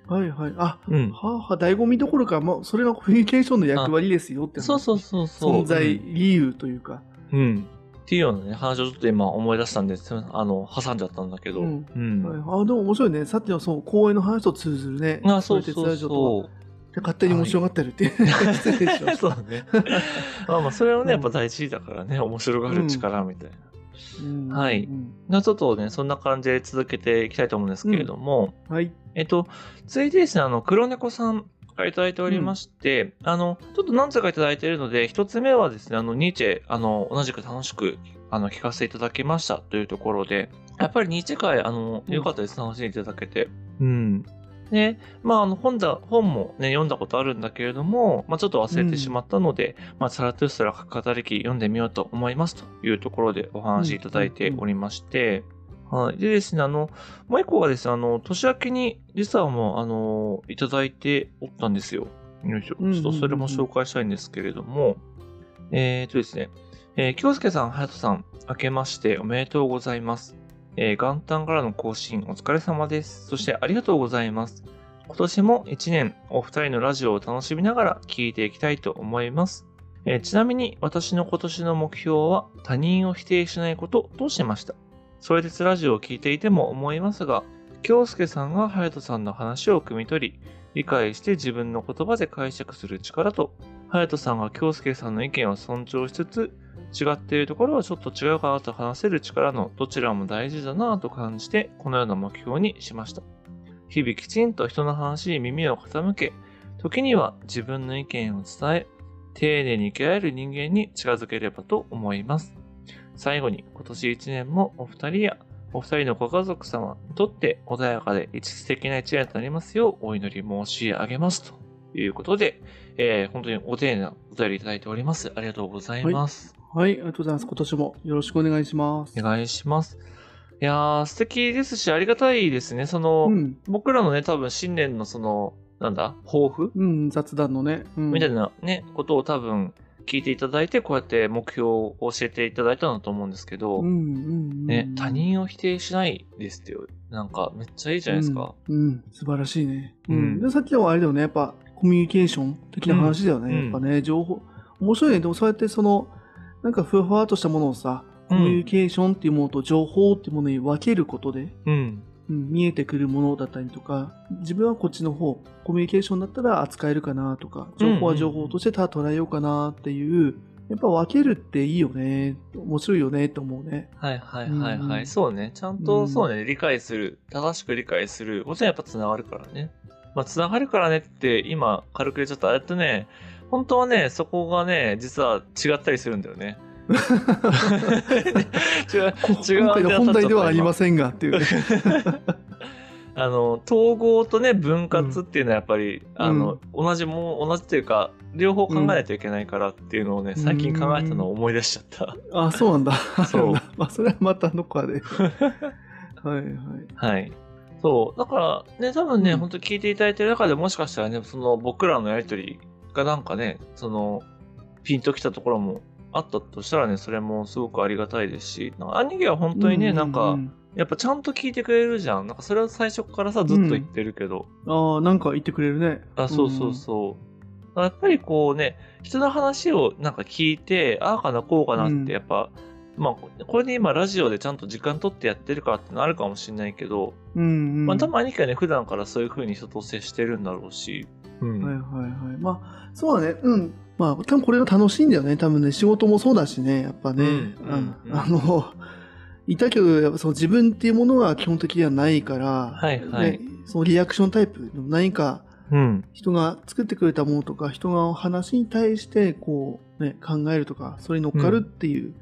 はいはい。あ、うん。はあ、はあ、醍醐味どころか、まあ、それがコミュニケーションの役割ですよって話そうそうそうそう。存在理由というか。うん。っていうようなね、話をちょっと今思い出したんです。あの、挟んじゃったんだけど。うんうん。はい、あでも面白いね。さっきのその公演の話と通ずるね。あ、そういそうそう。で勝手に面白がってるっていう。失礼しまし (laughs) そうた。ね。まあまあ、それはうんね、やっぱ大事だからね、面白がる力みたいな。うんはいうんじゃあちょっとね、そんな感じで続けていきたいと思うんですけれども、はい。えっと、続いてですね、あの、黒猫さんからいただいておりまして、あの、ちょっと何つかいただいているので、一つ目はですね、あの、ニーチェ、あの、同じく楽しく、あの、聞かせていただきましたというところで、やっぱりニーチェ会、あの、うん良かったです、楽しんでいただけて。うん。で、まあ、あの、本だ、本もね、読んだことあるんだけれども、まあ、ちょっと忘れてしまったので、まあ、サラトゥストラ語り記読んでみようと思いますというところでお話しいただいておりまして、はい。でですね、あの、もう一個がですね、あの、年明けに、実はもう、あの、いただいておったんですよ。よいしょ。うんうんうんちょっとそれも紹介したいんですけれども、えーとですね、えー、京介さん、隼人さん、明けましておめでとうございます。えー元旦からの更新お疲れ様です。そしてありがとうございます。今年も一年お二人のラジオを楽しみながら聞いていきたいと思います。えーちなみに私の今年の目標は他人を否定しないこととしました。それでラジオを聞いていても思いますが、京介さんが隼人さんの話を汲み取り、理解して自分の言葉で解釈する力と、隼人さんが京介さんの意見を尊重しつつ、違っているところはちょっと違うかなと話せる力のどちらも大事だなと感じて、このような目標にしました。日々きちんと人の話に耳を傾け、時には自分の意見を伝え、丁寧に生きられる人間に近づければと思います。最後に、今年1年もお二人やお二人のご家族様にとって穏やかで一素敵な一年となりますようお祈り申し上げます。ということで、えー、本当にお丁寧なお便りいただいております。ありがとうございます。はい、ありがとうございます。今年もよろしくお願いします。お願いします。いやー、素敵ですし、ありがたいですね。その、うん、僕らのね、多分新年のその、なんだ、抱負？うん、雑談のね。うん、みたいなね、ことを多分聞いていただいて、こうやって目標を教えていただいたんだと思うんですけど、うん、うん、うん。ね、他人を否定しないですってよ。なんか、めっちゃいいじゃないですか。うん。うん、素晴らしいね。ううんん。で、さっきのはあれだよね、やっぱコミュニケーション的な話だよね。うんやっぱね、情報。面白いね。でもそうやってその、なんかふわふわっとしたものをさ、コミュニケーションっていうものと情報っていうものに分けることで、うん。うん、見えてくるものだったりとか、自分はこっちの方、コミュニケーションだったら扱えるかなとか、情報は情報としてただ捉えようかなっていう、やっぱ分けるっていいよね、面白いよねと思うね。はいはいはいはい。うんそうね。ちゃんと、そうね、理解する。正しく理解する。もちろんやっぱ繋がるからね。まあ、繋がるからねって今軽く言っちゃった。えっとね、本当はね、そこがね、実は違ったりするんだよね。(laughs) 違う、こ違う今回の本題ではありませせんがっていうね。(laughs) あの、統合とね、分割っていうのはやっぱり、あの、同じも、同じっていうか、両方考えないといけないからっていうのをね、最近考えたのを思い出しちゃった。あ、そうなんだ。そう (laughs) まあ、それはまたどこかで。はいはい。はい。そう。だから、ね、多分ね、うん本当聞いていただいてる中でもしかしたらね、その僕らのやりとりがなんかね、その、ピンときたところもあったとしたらね、それもすごくありがたいですし、兄貴は本当にね、なんか、やっぱちゃんと聞いてくれるじゃん。なんかそれは最初からさ、ずっと言ってるけど。ああ、なんか言ってくれるね。あ、そうそうそう。やっぱりこうね、人の話をなんか聞いて、ああかな、こうかなっうんて、やっぱ、まあ、これで今ラジオでちゃんと時間取ってやってるからってのあるかもしれないけど、うん。うん、うん。まあ、多分兄貴はね、普段からそういう風に人と接してるんだろうし。うん。はいはいはい。まあ、そうだね。うん。まあ、多分これが楽しいんだよね。多分ね、仕事もそうだしね。やっぱね。うんうんうんあの、いたけど、やっぱその自分っていうものが基本的にはないから、はいはいね、そのリアクションタイプ、何かうん。人が作ってくれたものとか、人が話に対して、こう、ね、考えるとか、それに乗っかるっていう、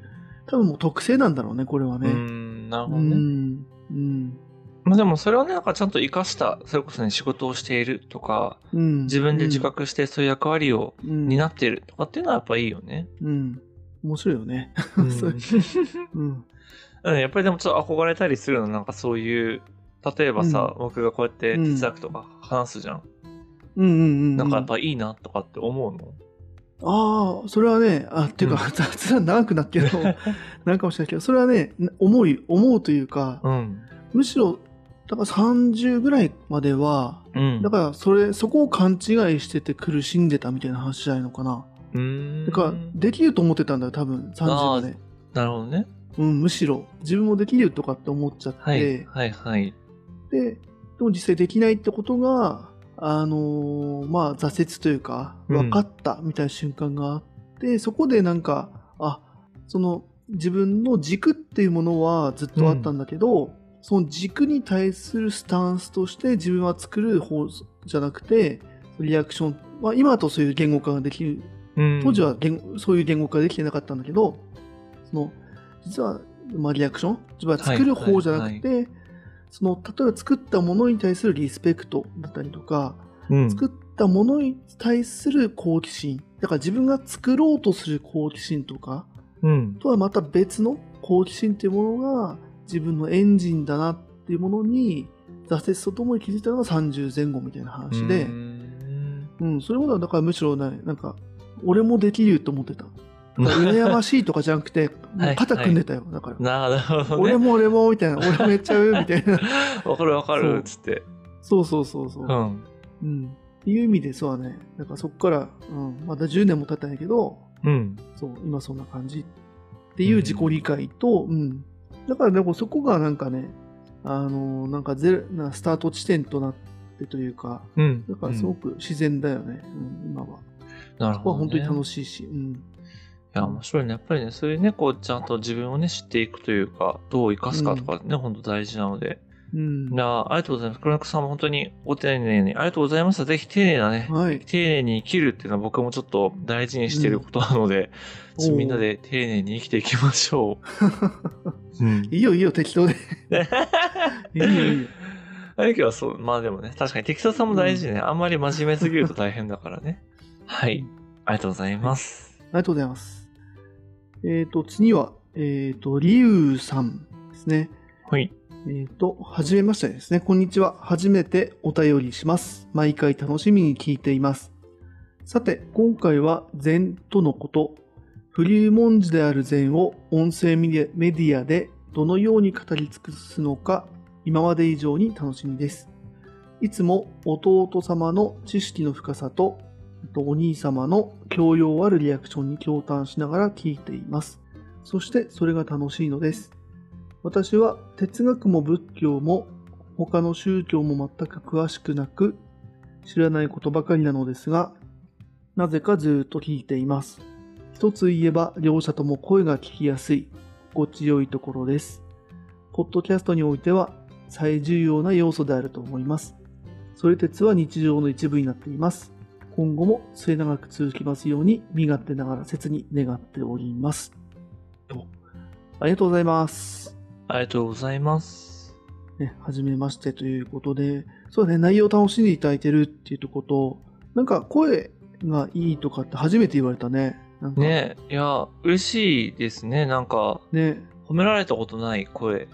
多分もう特性なんだろうね、これはうね。ん、なるほうどね。ん。うん。まあでもそれをね、なんかちゃんと活かした、それこそね、仕事をしているとか、うん。自分で自覚してそういう役割をうん担っているとかっていうのはやっぱいいよね。うん。面白いよね。うん (laughs) そううん。うん、やっぱりでもちょっと憧れたりするの、なんかそういう、例えばさ、僕がこうやって哲学とか話すじゃん。うんうんうん。なんかやっぱいいなとかって思うの？ああ、それはね、あ、っていうか、う (laughs) 雑談長くなっけど、(laughs) なんかもしれないけど、それはね、思い、思うというか、うん。むしろ、だから30ぐらいまでは、うん。だからそれ、そこを勘違いしてて苦しんでたみたいな話じゃないのかな。うーん。だから、できると思ってたんだよ、多分、30まで。なるほどね。うん、むしろ、自分もできるとかって思っちゃって、はい。はいはい。で、でも実際できないってことが、あのーまあ、挫折というか、うん。分かったみたいな瞬間があって、そこでなんか、あ、その、自分の軸っていうものはずっとあったんだけど、その軸に対するスタンスとして自分は作る方じゃなくて、リアクション、まあ、今だとそういう言語化ができる、うん。当時はそういう言語化ができてなかったんだけど、その、実は、まあ、リアクション自分は作る方じゃなくて、その、例えば作ったものに対するリスペクトだったりとか、うん。作ったものに対する好奇心。だから自分が作ろうとする好奇心とか、うん。とはまた別の好奇心っていうものが自分のエンジンだなっていうものに挫折とともに気づいたのが30前後みたいな話でうー、んうん、それほどはだからむしろね、なんか、俺もできると思ってた。羨ましいとかじゃなくて、(laughs) もう肩組んでたよ。だから。なるほどね。俺も俺もみたいな、俺もやっちゃうみたいな。(laughs) わかるわかそうる、つって。そうそうそうそう。うん。うん。っていう意味でそうだね。だからそっから、うん、まだ10年も経ったんやけど、うん。そう、今そんな感じっていう自己理解と、うん。だからでもそこがなんかね、あのなんかゼロなスタート地点となってというか、うん。だからすごく自然だよね、うん、今は。そこはなるほど、ね。本当に楽しいし、うん。いや、面白いね。やっぱりね、そういうね、こう、ちゃんと自分をね、知っていくというか、どう生かすかとかね、本当大事なので、うん。いやありがとうございます。黒猫さんも本当にご丁寧にありがとうございました。ぜひ丁寧なね、はい。丁寧に生きるっていうのは僕もちょっと大事にしていることなので、(laughs) うんみんなで丁寧に生きていきましょう。(laughs) うん。いいよいいよ、適当で。いいよいいよ。兄貴はそう、まあでもね、確かに適当さも大事ね。あんまり真面目すぎると大変だからね。はい。ありがとうございます。ありがとうございます。えっ、と、次は、えっ、と、リュウさんですね。はい。えっ、と、はじめましてですね。こんにちは。初めてお便りします。毎回楽しみに聞いています。さて、今回は禅とのこと。フリューモンジである禅を音声メディアでどのように語り尽くすのか、今まで以上に楽しみです。いつも弟様の知識の深さとお兄様の教養あるリアクションに驚嘆しながら聞いています。そしてそれが楽しいのです。私は哲学も仏教も他の宗教も全く詳しくなく知らないことばかりなのですが、なぜかずっと聞いています。一つ言えば両者とも声が聞きやすい、心地よいところです。ポッドキャストにおいては最重要な要素であると思います。それ鉄は日常の一部になっています。今後も末永く続きますように身勝手ながら切に願っております。とありがとうございます。ありがとうございます。ね、はじめましてということで、そうだね、内容を楽しんでいただいてるっていうとこと、なんか声がいいとかって初めて言われたね。ねえ、いや、嬉しいですね。なんか、ね。褒められたことない声。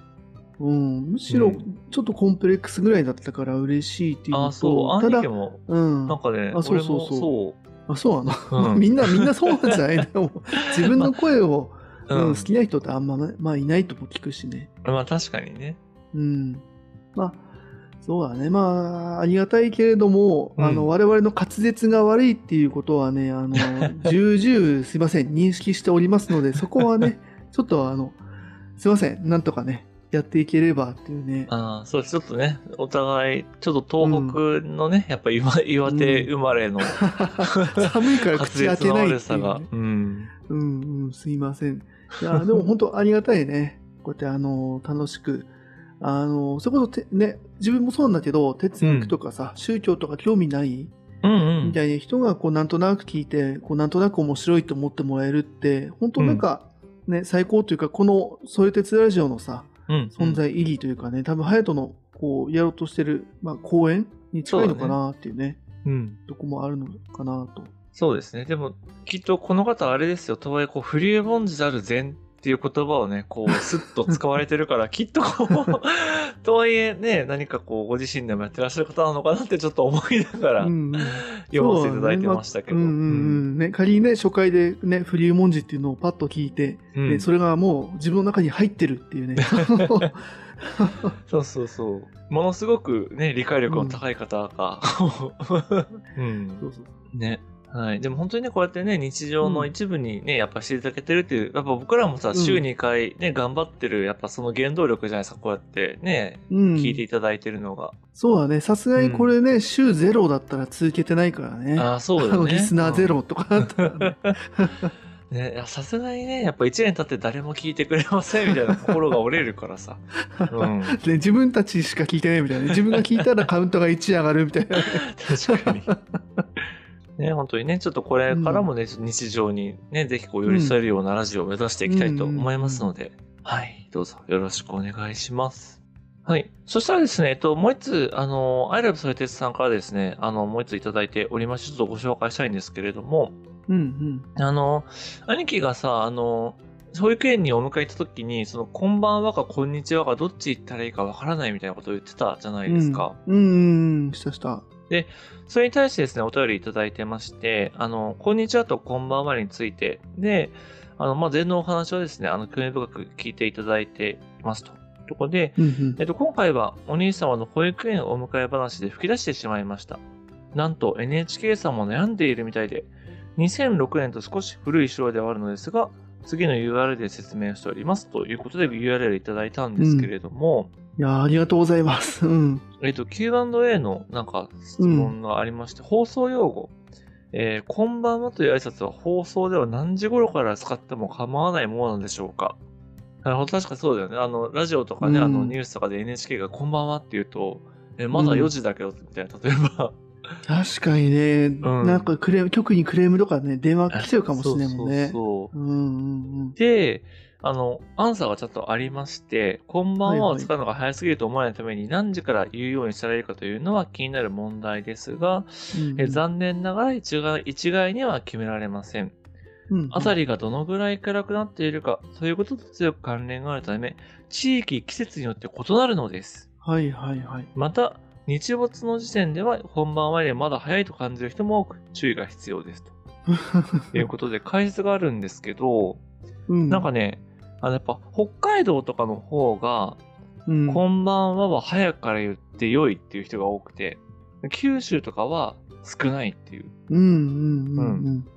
うん、むしろうんちょっとコンプレックスぐらいだったから嬉しいっていうのと、あ、そう。ただも、うん、なんかね、あそうそうそうあそうなの、うん (laughs) みんなみんなそうなんじゃない？(laughs) でも自分の声を、そう。うんうん好。きな人ってあんま、まあ、いないとも聞くしね。まあ確かにね。うん。まあ、そうだね。まあ、ありがたいけれども、うんあの、我々の滑舌が悪いっていうことはね、あの、(laughs) 重々すいません、認識しておりますので、そこはね、ちょっとあの、すいません、なんとかね、やっていければっていうね。ああ、そう。ちょっとね、お互い、ちょっと東北のね、やっぱ岩岩手生まれの (laughs) 寒いから滑口開けないっていう、悪さがね。。うん。うんうん、すいません。いや、でも本当ありがたいね。こうやってあの、楽しく。あの、それこそてね、自分もそうなんだけど、哲学とかさ、宗教とか興味ないうんうん。みたいな人がこうなんとなく聞いて、こうなんとなく面白いと思ってもらえるって、本当なんかね、最高というか、このそれ鉄ラジオのさ、うん。存在意義というかね、多分隼人のこうやろうとしてる、まあ、公演に近いのかなっていうね、うん。とこもあるのかなと。そうですね。でも、きっとこの方あれですよ。とはいえ、こう、フリューボンジである禅っていう言葉をね、こう、スッと使われてるから、(laughs) きっとこう、とはいえね、何かこう、ご自身でもやってらっしゃる方なのかなってちょっと思いながら、うんうん。読ませていただいてましたけど。うんうんうん。ね、仮にね、初回でね、フリュー文字っていうのをパッと聞いて、うん。ねそれがもう自分の中に入ってるっていうね。(laughs) そうそうそう。ものすごくね、理解力の高い方が、(laughs) うん。そうそう。ね。はい。でも本当にね、こうやってね、日常の一部にね、やっぱしていただけてるっていう、やっぱ僕らもさ、うん週2回ね、頑張ってる、やっぱその原動力じゃないですか、こうやってね、うん、聞いていただいてるのが。そうだね、さすがにこれね、週ゼロだったら続けてないからね。ああ、そうだね。リスナーゼロとかだったらね。うん。ね、いやさすがにね、やっぱ1年経って誰も聞いてくれませんみたいな心が折れるからさ。うん。(laughs) ね自分たちしか聞いてないみたいなね。自分が聞いたらカウントが1上がるみたいな。(laughs) 確かに。ね、本当にね、ちょっとこれからもね、日常にね、ぜひこう寄り添えるようなラジオを目指していきたいと思いますので、はい、どうぞよろしくお願いします。はい。そしたらですね、えっと、もう一つ、あの、アイラブソレテスさんからですね、あの、もう一ついただいておりまして、ちょっとご紹介したいんですけれども、うんあの、兄貴がさ、あの、保育園にお迎え行った時に、その、こんばんはかこんにちはかどっち行ったらいいかわからないみたいなことを言ってたじゃなうん。いですか。うん。うん、うん、したした。それに対してですね、お便りいただいてまして、あの、こんにちはとこんばんはについて、で、あの、まあ、禅のお話をですね、あの、興味深く聞いていただいていますと。ところで、うんうんえっと、今回はお兄様の保育園お迎え話で吹き出してしまいました。なんと NHK さんも悩んでいるみたいで、2006年と少し古い資料ではあるのですが、次の URL で説明しておりますということで URL いただいたんですけれども、いやーありがとうございます。うん。えっと、Q&A のなんか質問がありまして、放送用語。えーこんばんはという挨拶は放送では何時頃から使っても構わないものなんでしょうかなるほど、確かそうだよね。あの、ラジオとかね、うんあの、ニュースとかで NHK がこんばんはって言うと、え、まだ4時だけど、みたいな、例えば。確かにね、んなんかクレーム、局にクレームとかね、電話来ちゃうかもしれないもんね。そうそうそううんうんで、あの、アンサーがちゃんとありまして、こんばんはを使うのが早すぎると思わないために何時から言うようにしたらいいかというのは気になる問題ですが、うん。え残念ながら一概一概には決められません。うんあたりがどのぐらい暗くなっているか、そういうことと強く関連があるため、地域、季節によって異なるのです。はいはいはい。また、日没の時点では本番前でまだ早いと感じる人も多く注意が必要です。ということで解説があるんですけど、うんなんかね、あのやっぱ北海道とかの方が、うん、こんばんはは早くから言って良いっていう人が多くて、九州とかは少ないっていう。うんうんうん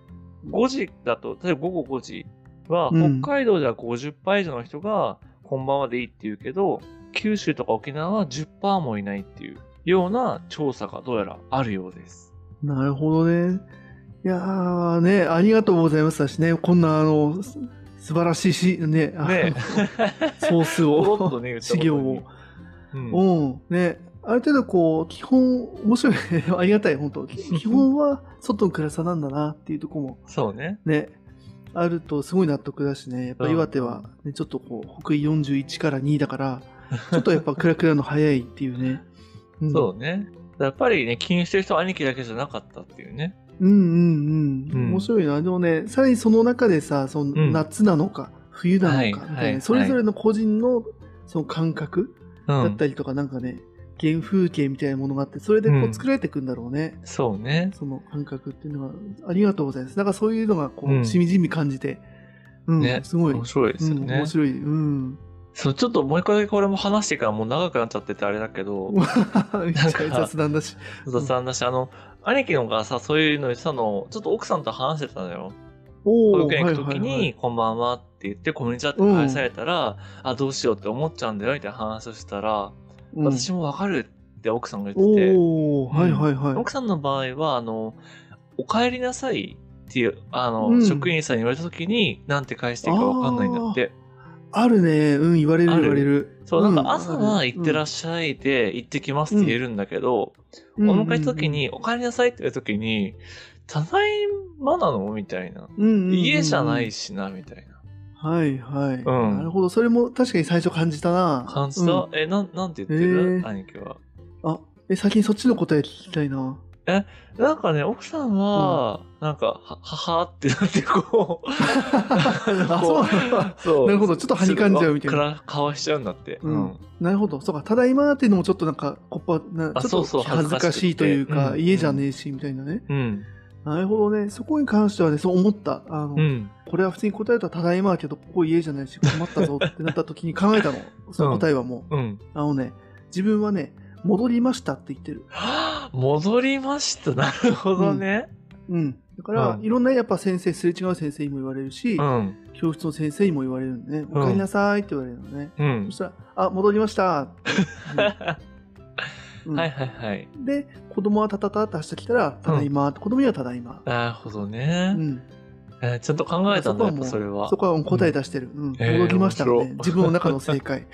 5時だと、例えば午後5時は、うん北海道では50%以上の人が、こんばんはでいいって言うけど、九州とか沖縄は10%もいないっていうような調査がどうやらあるようです。うん。なるほどね。いやーね、ありがとうございましたしね、こんなあの、す素晴らしいし、ね、ね (laughs) ソースを、とね、言った資料を。うんうん、ね、ある程度こう、基本、面白いね。(laughs) ありがたい、本当基本は外の暗さなんだなっていうところもそうね。ね、あるとすごい納得だしね。やっぱ岩手は、ね、ちょっとこう、北緯41から2だから、(laughs) ちょっとやっぱクラクラの早いっていうね。うん、そうね。やっぱりね、気にしてる人は兄貴だけじゃなかったっていうね。うんうんうん。うん面白いな。でもね、さらにその中でさ、そのうん夏なのか、冬なのか、はいみたいな、はいそれぞれの個人のその感覚うん。だったりとか、なんかね、原風景みたいなものがあって、それでこううん作られていくんだろうね。そうね。その感覚っていうのは、ありがとうございます。なんかそういうのが、こう、うんしみじみ感じて、うん、ねすごい。面白いですようん、ね面。白い。うん。そう、ちょっともう一回これも話してからもう長くなっちゃっててあれだけど、(laughs) めっちゃ雑談だし。(laughs) 雑談だし、あの、兄貴のがさ、そういうの言ってたのを、ちょっと奥さんと話してたのよ。保育園行くときに、はいはいはいこんばんはって言って、コミュニチャって返されたら、あ、どうしようって思っちゃうんだよ、みたいな話をしたら、うん私もわかるって奥さんが言ってて、はいはいはい。奥さんの場合は、あの、お帰りなさいっていう、あの、うん職員さんに言われたときに、なんて返していいかわかんないんだって。あるね。うん、言われる言われる。そう、なんうか朝は行ってらっしゃいで、行ってきますって言えるんだけど、うんお迎えしたときに、お帰りなさいって言ったときに、ただいまなの？みたいな。うんうんうん家じゃないしな、みたいな。はいはい。うんなるほど。それも確かに最初感じたな。感じた、うんえ、なん、なんて言ってへる、ー兄貴は。あ、え、先にそっちの答え聞きたいな。なんかね、奥さんは、なんか、は、ははってなってこう、(laughs) あ、そう。そう。なるほどちょっとはにかんじゃうみたいなから、かわしちゃうんだって。ううんん。なるほど。そうか。ただいまっていうのもちょっとなんか、こっぱ、なちょっと恥ずかしいというか、家じゃねえし、みたいなね。うん。なるほどね。そこに関してはね、そう思った。あの、うん。これは普通に答えたらただいまだけど、ここ家じゃないし、困ったぞってなった時に考えたの。(laughs) その答えはもう。うん。あのね、自分はね、戻りましたって言ってる。戻りました。なるほどね。うん。だから、うんいろんなやっぱ先生、すれ違う先生にも言われるし、うん。教室の先生にも言われるのね。うんお帰りなさいって言われるのね。うんそ。したら、あ、戻りました (laughs) はいはいはい。で、子供はタタタって走ってきたら、ただいまって、子供にはただいま。なるほどうね。ん。えーちゃんと考えたんだ、やっそれはそ。こは答え出してる。うん。へー戻りました。ね自分の中の正解。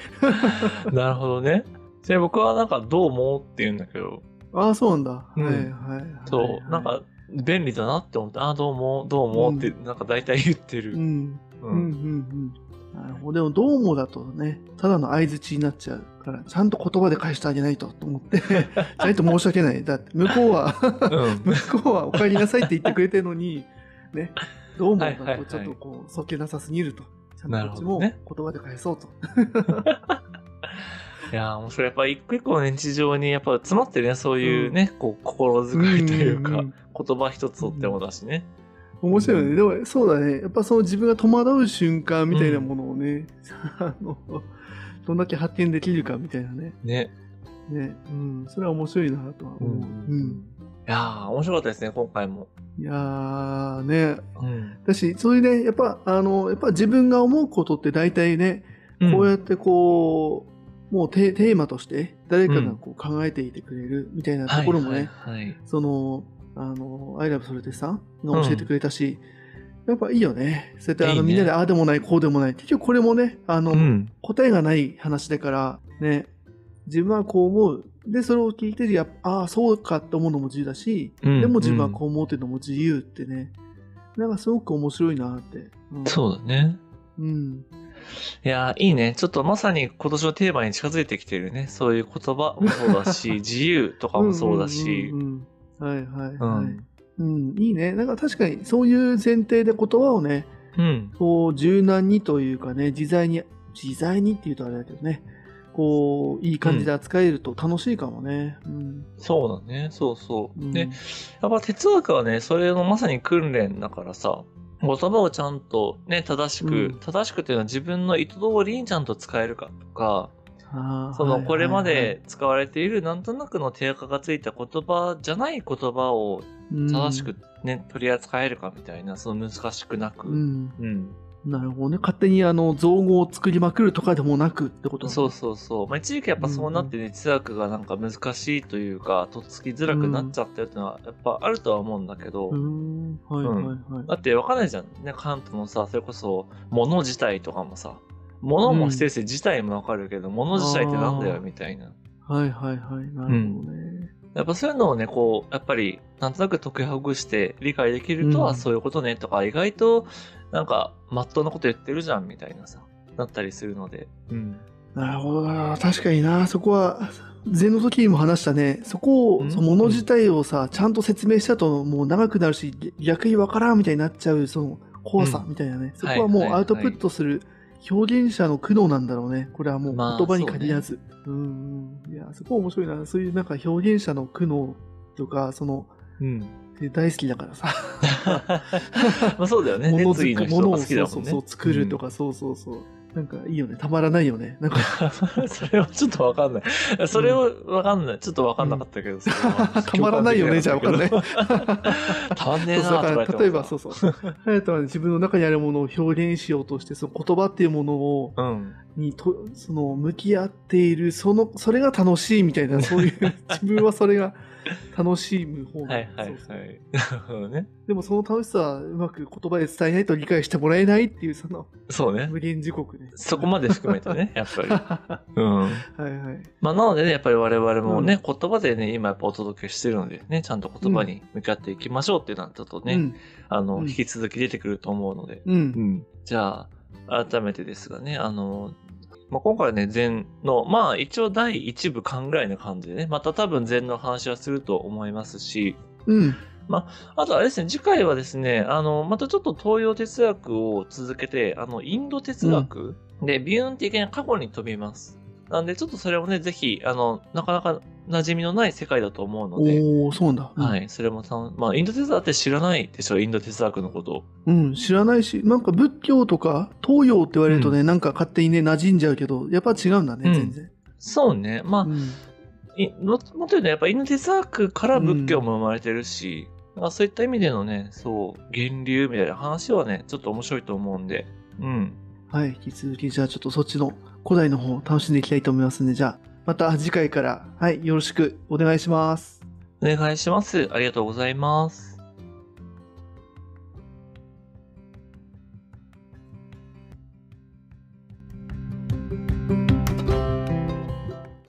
(laughs) なるほどね。で、僕はなんか、どう思うって言うんだけど、ああ、そうなんだ。うんはいはいはい。そう、なんか、便利だなって思って、あ、どうも、どうもって、なんか大体言ってる。うん。うんううんうん。なるほど。でも、どうもだとね、ただの相づちになっちゃうから、ちゃんと言葉で返してあげないとと思って、(laughs) ちゃんと申し訳ない。だって、向こうは、うん。(laughs) 向こうはお帰りなさいって言ってくれてるのに、ね、どうもだとちょっとこう、そっけなさすぎると。ちゃんとこっちも言葉で返そうと。(laughs) いやー、面白い。やっぱ一個一個の日常にやっぱ詰まってるね、そういうね、こう、心遣いというか、んんん言葉一つとってもだしね。面白いよね。でも、そうだね。やっぱその自分が戸惑う瞬間みたいなものをね、(laughs) あの、どんだけ発見できるかみたいなね。ね。ね。うん。それは面白いなとは思う。うん。いやー、面白かったですね、今回も。いやーね。うん。だし、そういうね、やっぱ、あの、やっぱ自分が思うことって大体ね、こうやってこう、もうテテーマとして誰かがこう考えていてくれるみたいなところもね、はいはいはい。その、あの、アイラブソルテさんが教えてくれたし、やっぱいいよね。そうやってあのねみんなでああでもない、こうでもない。結局これもね、あの、うん。答えがない話だから、ね、自分はこう思う。で、それを聞いて、やああ、そうかって思うのも自由だし、うんでも自分はこう思うっていうのも自由ってね、なんかすごく面白いなって。うん、そうだね。うん。いやー、いいね。ちょっとまさに今年のテーマに近づいてきてるね。そういう言葉もそうだし、(laughs) 自由とかもそうだしう。んうんうんうんはいはいはい。うん。うん、いいね。なんか確かにそういう前提で言葉をね、うん。こう柔軟にというかね、自在に、自在にっていうとあれだけどね、こう、いい感じで扱えると楽しいかもね。うん。そうだね。そうそう。うんで、やっぱ哲学はね、それのまさに訓練だからさ、言葉をちゃんとね、正しく、うん正しくっていうのは自分の意図通りにちゃんと使えるかとか、その、はいこれまで使われているなんとなくの手垢がついた言葉じゃない言葉を正しくね、取り扱えるかみたいな、その難しくなく。うん。うん。なるほどね。勝手にあの造語を作りまくるとかでもなくってことそうそうそう。まあ、一時期やっぱそうなってね、哲学がなんか難しいというか、とっつきづらくなっちゃったよっていうのは、やっぱあるとは思うんだけど、うーん。はいはいはい。だってわかんないじゃん。ね、カントのさ、それこそ、物自体とかもさ、物も指定して自体もわかるけど、物自体ってなんだよ、みたいな。はいはいはい。なるほどね。やっぱそういうのをね、こう、やっぱり、なんとなく解きほぐして理解できると、うんあそういうことね、とか、意外と、なんか、まっとうなこと言ってるじゃん、みたいなさ、なったりするので。うん。なるほどな。確かにな。そこは、前の時にも話したね。そこを、うん？そのもの自体をさ、ちゃんと説明したと、もう長くなるし、逆にわからんみたいになっちゃう、その怖さうんみたいなね。そこはもうアウトプットする表現者の苦悩なんだろうね。これはもうまあ言葉に限らず。うんうん。いや、そこ面白いな。そういうなんか表現者の苦悩とか、その、うん。大好きだからさ。(laughs) まあそうだよね。物熱意の人が好きだもね。そうんそう作るとか、そうそうそう。なんかいいよね。たまらないよね。なんか、うん。それはちょっとわかんない。それをわかんない。ちょっとわかんなかったけど、それは (laughs) たまらないよねじゃあわかんない。たまんねえそうだからなとか言ってもさ例えばそうそう。隼人は自分の中にあるものを表現しようとして、その言葉っていうものを、うん。にと、その、向き合っている、その、それが楽しいみたいな、そういう、(laughs) 自分はそれが楽しむ方なのはいはいはい。なるほどね。でもその楽しさはうまく言葉で伝えないと理解してもらえないっていう、その、そうね。無限時刻ね。そこまで含めてね、(laughs) やっぱり。は (laughs) うん。いはい。まあ、なのでね、やっぱり我々もね、う言葉でね、今やっぱお届けしてるのでね、ちゃんと言葉に向かっていきましょうっていうのはちょっとね、うん。あの、うん引き続き出てくると思うので。う。うんん。じゃあ、改めてですがね、あの、まあ、今回はね、禅の、まあ一応第一部間ぐらいの感じでね、また多分禅の話はすると思いますし、うん。あとあれですね、次回はですね、あの、またちょっと東洋哲学を続けて、あの、インド哲学で、ビューンっていきなり過去に飛びます。なんで、ちょっとそれをね、ぜひ、あの、なかなか馴染みのない世界だと思うので、おー、そうなんだ。うん。はい、それもたまあ、インド哲学って知らないでしょ、インド哲学のこと。うん、知らないし、なんか仏教とか東洋って言われるとね、なんか勝手にね、馴染んじゃうけど、やっぱ違うんだね、うん。全然。そうね、まあ、ももっと言うと、やっぱインド哲学から仏教も生まれてるし、まあ、そういった意味でのね、そう、源流みたいな話はね、ちょっと面白いと思うんで、うん。はい、引き続き、じゃあちょっとそっちの古代の方楽しんでいきたいと思いますんで、じゃあ、また次回から、はい、よろしくお願いします。お願いします。ありがとうございます。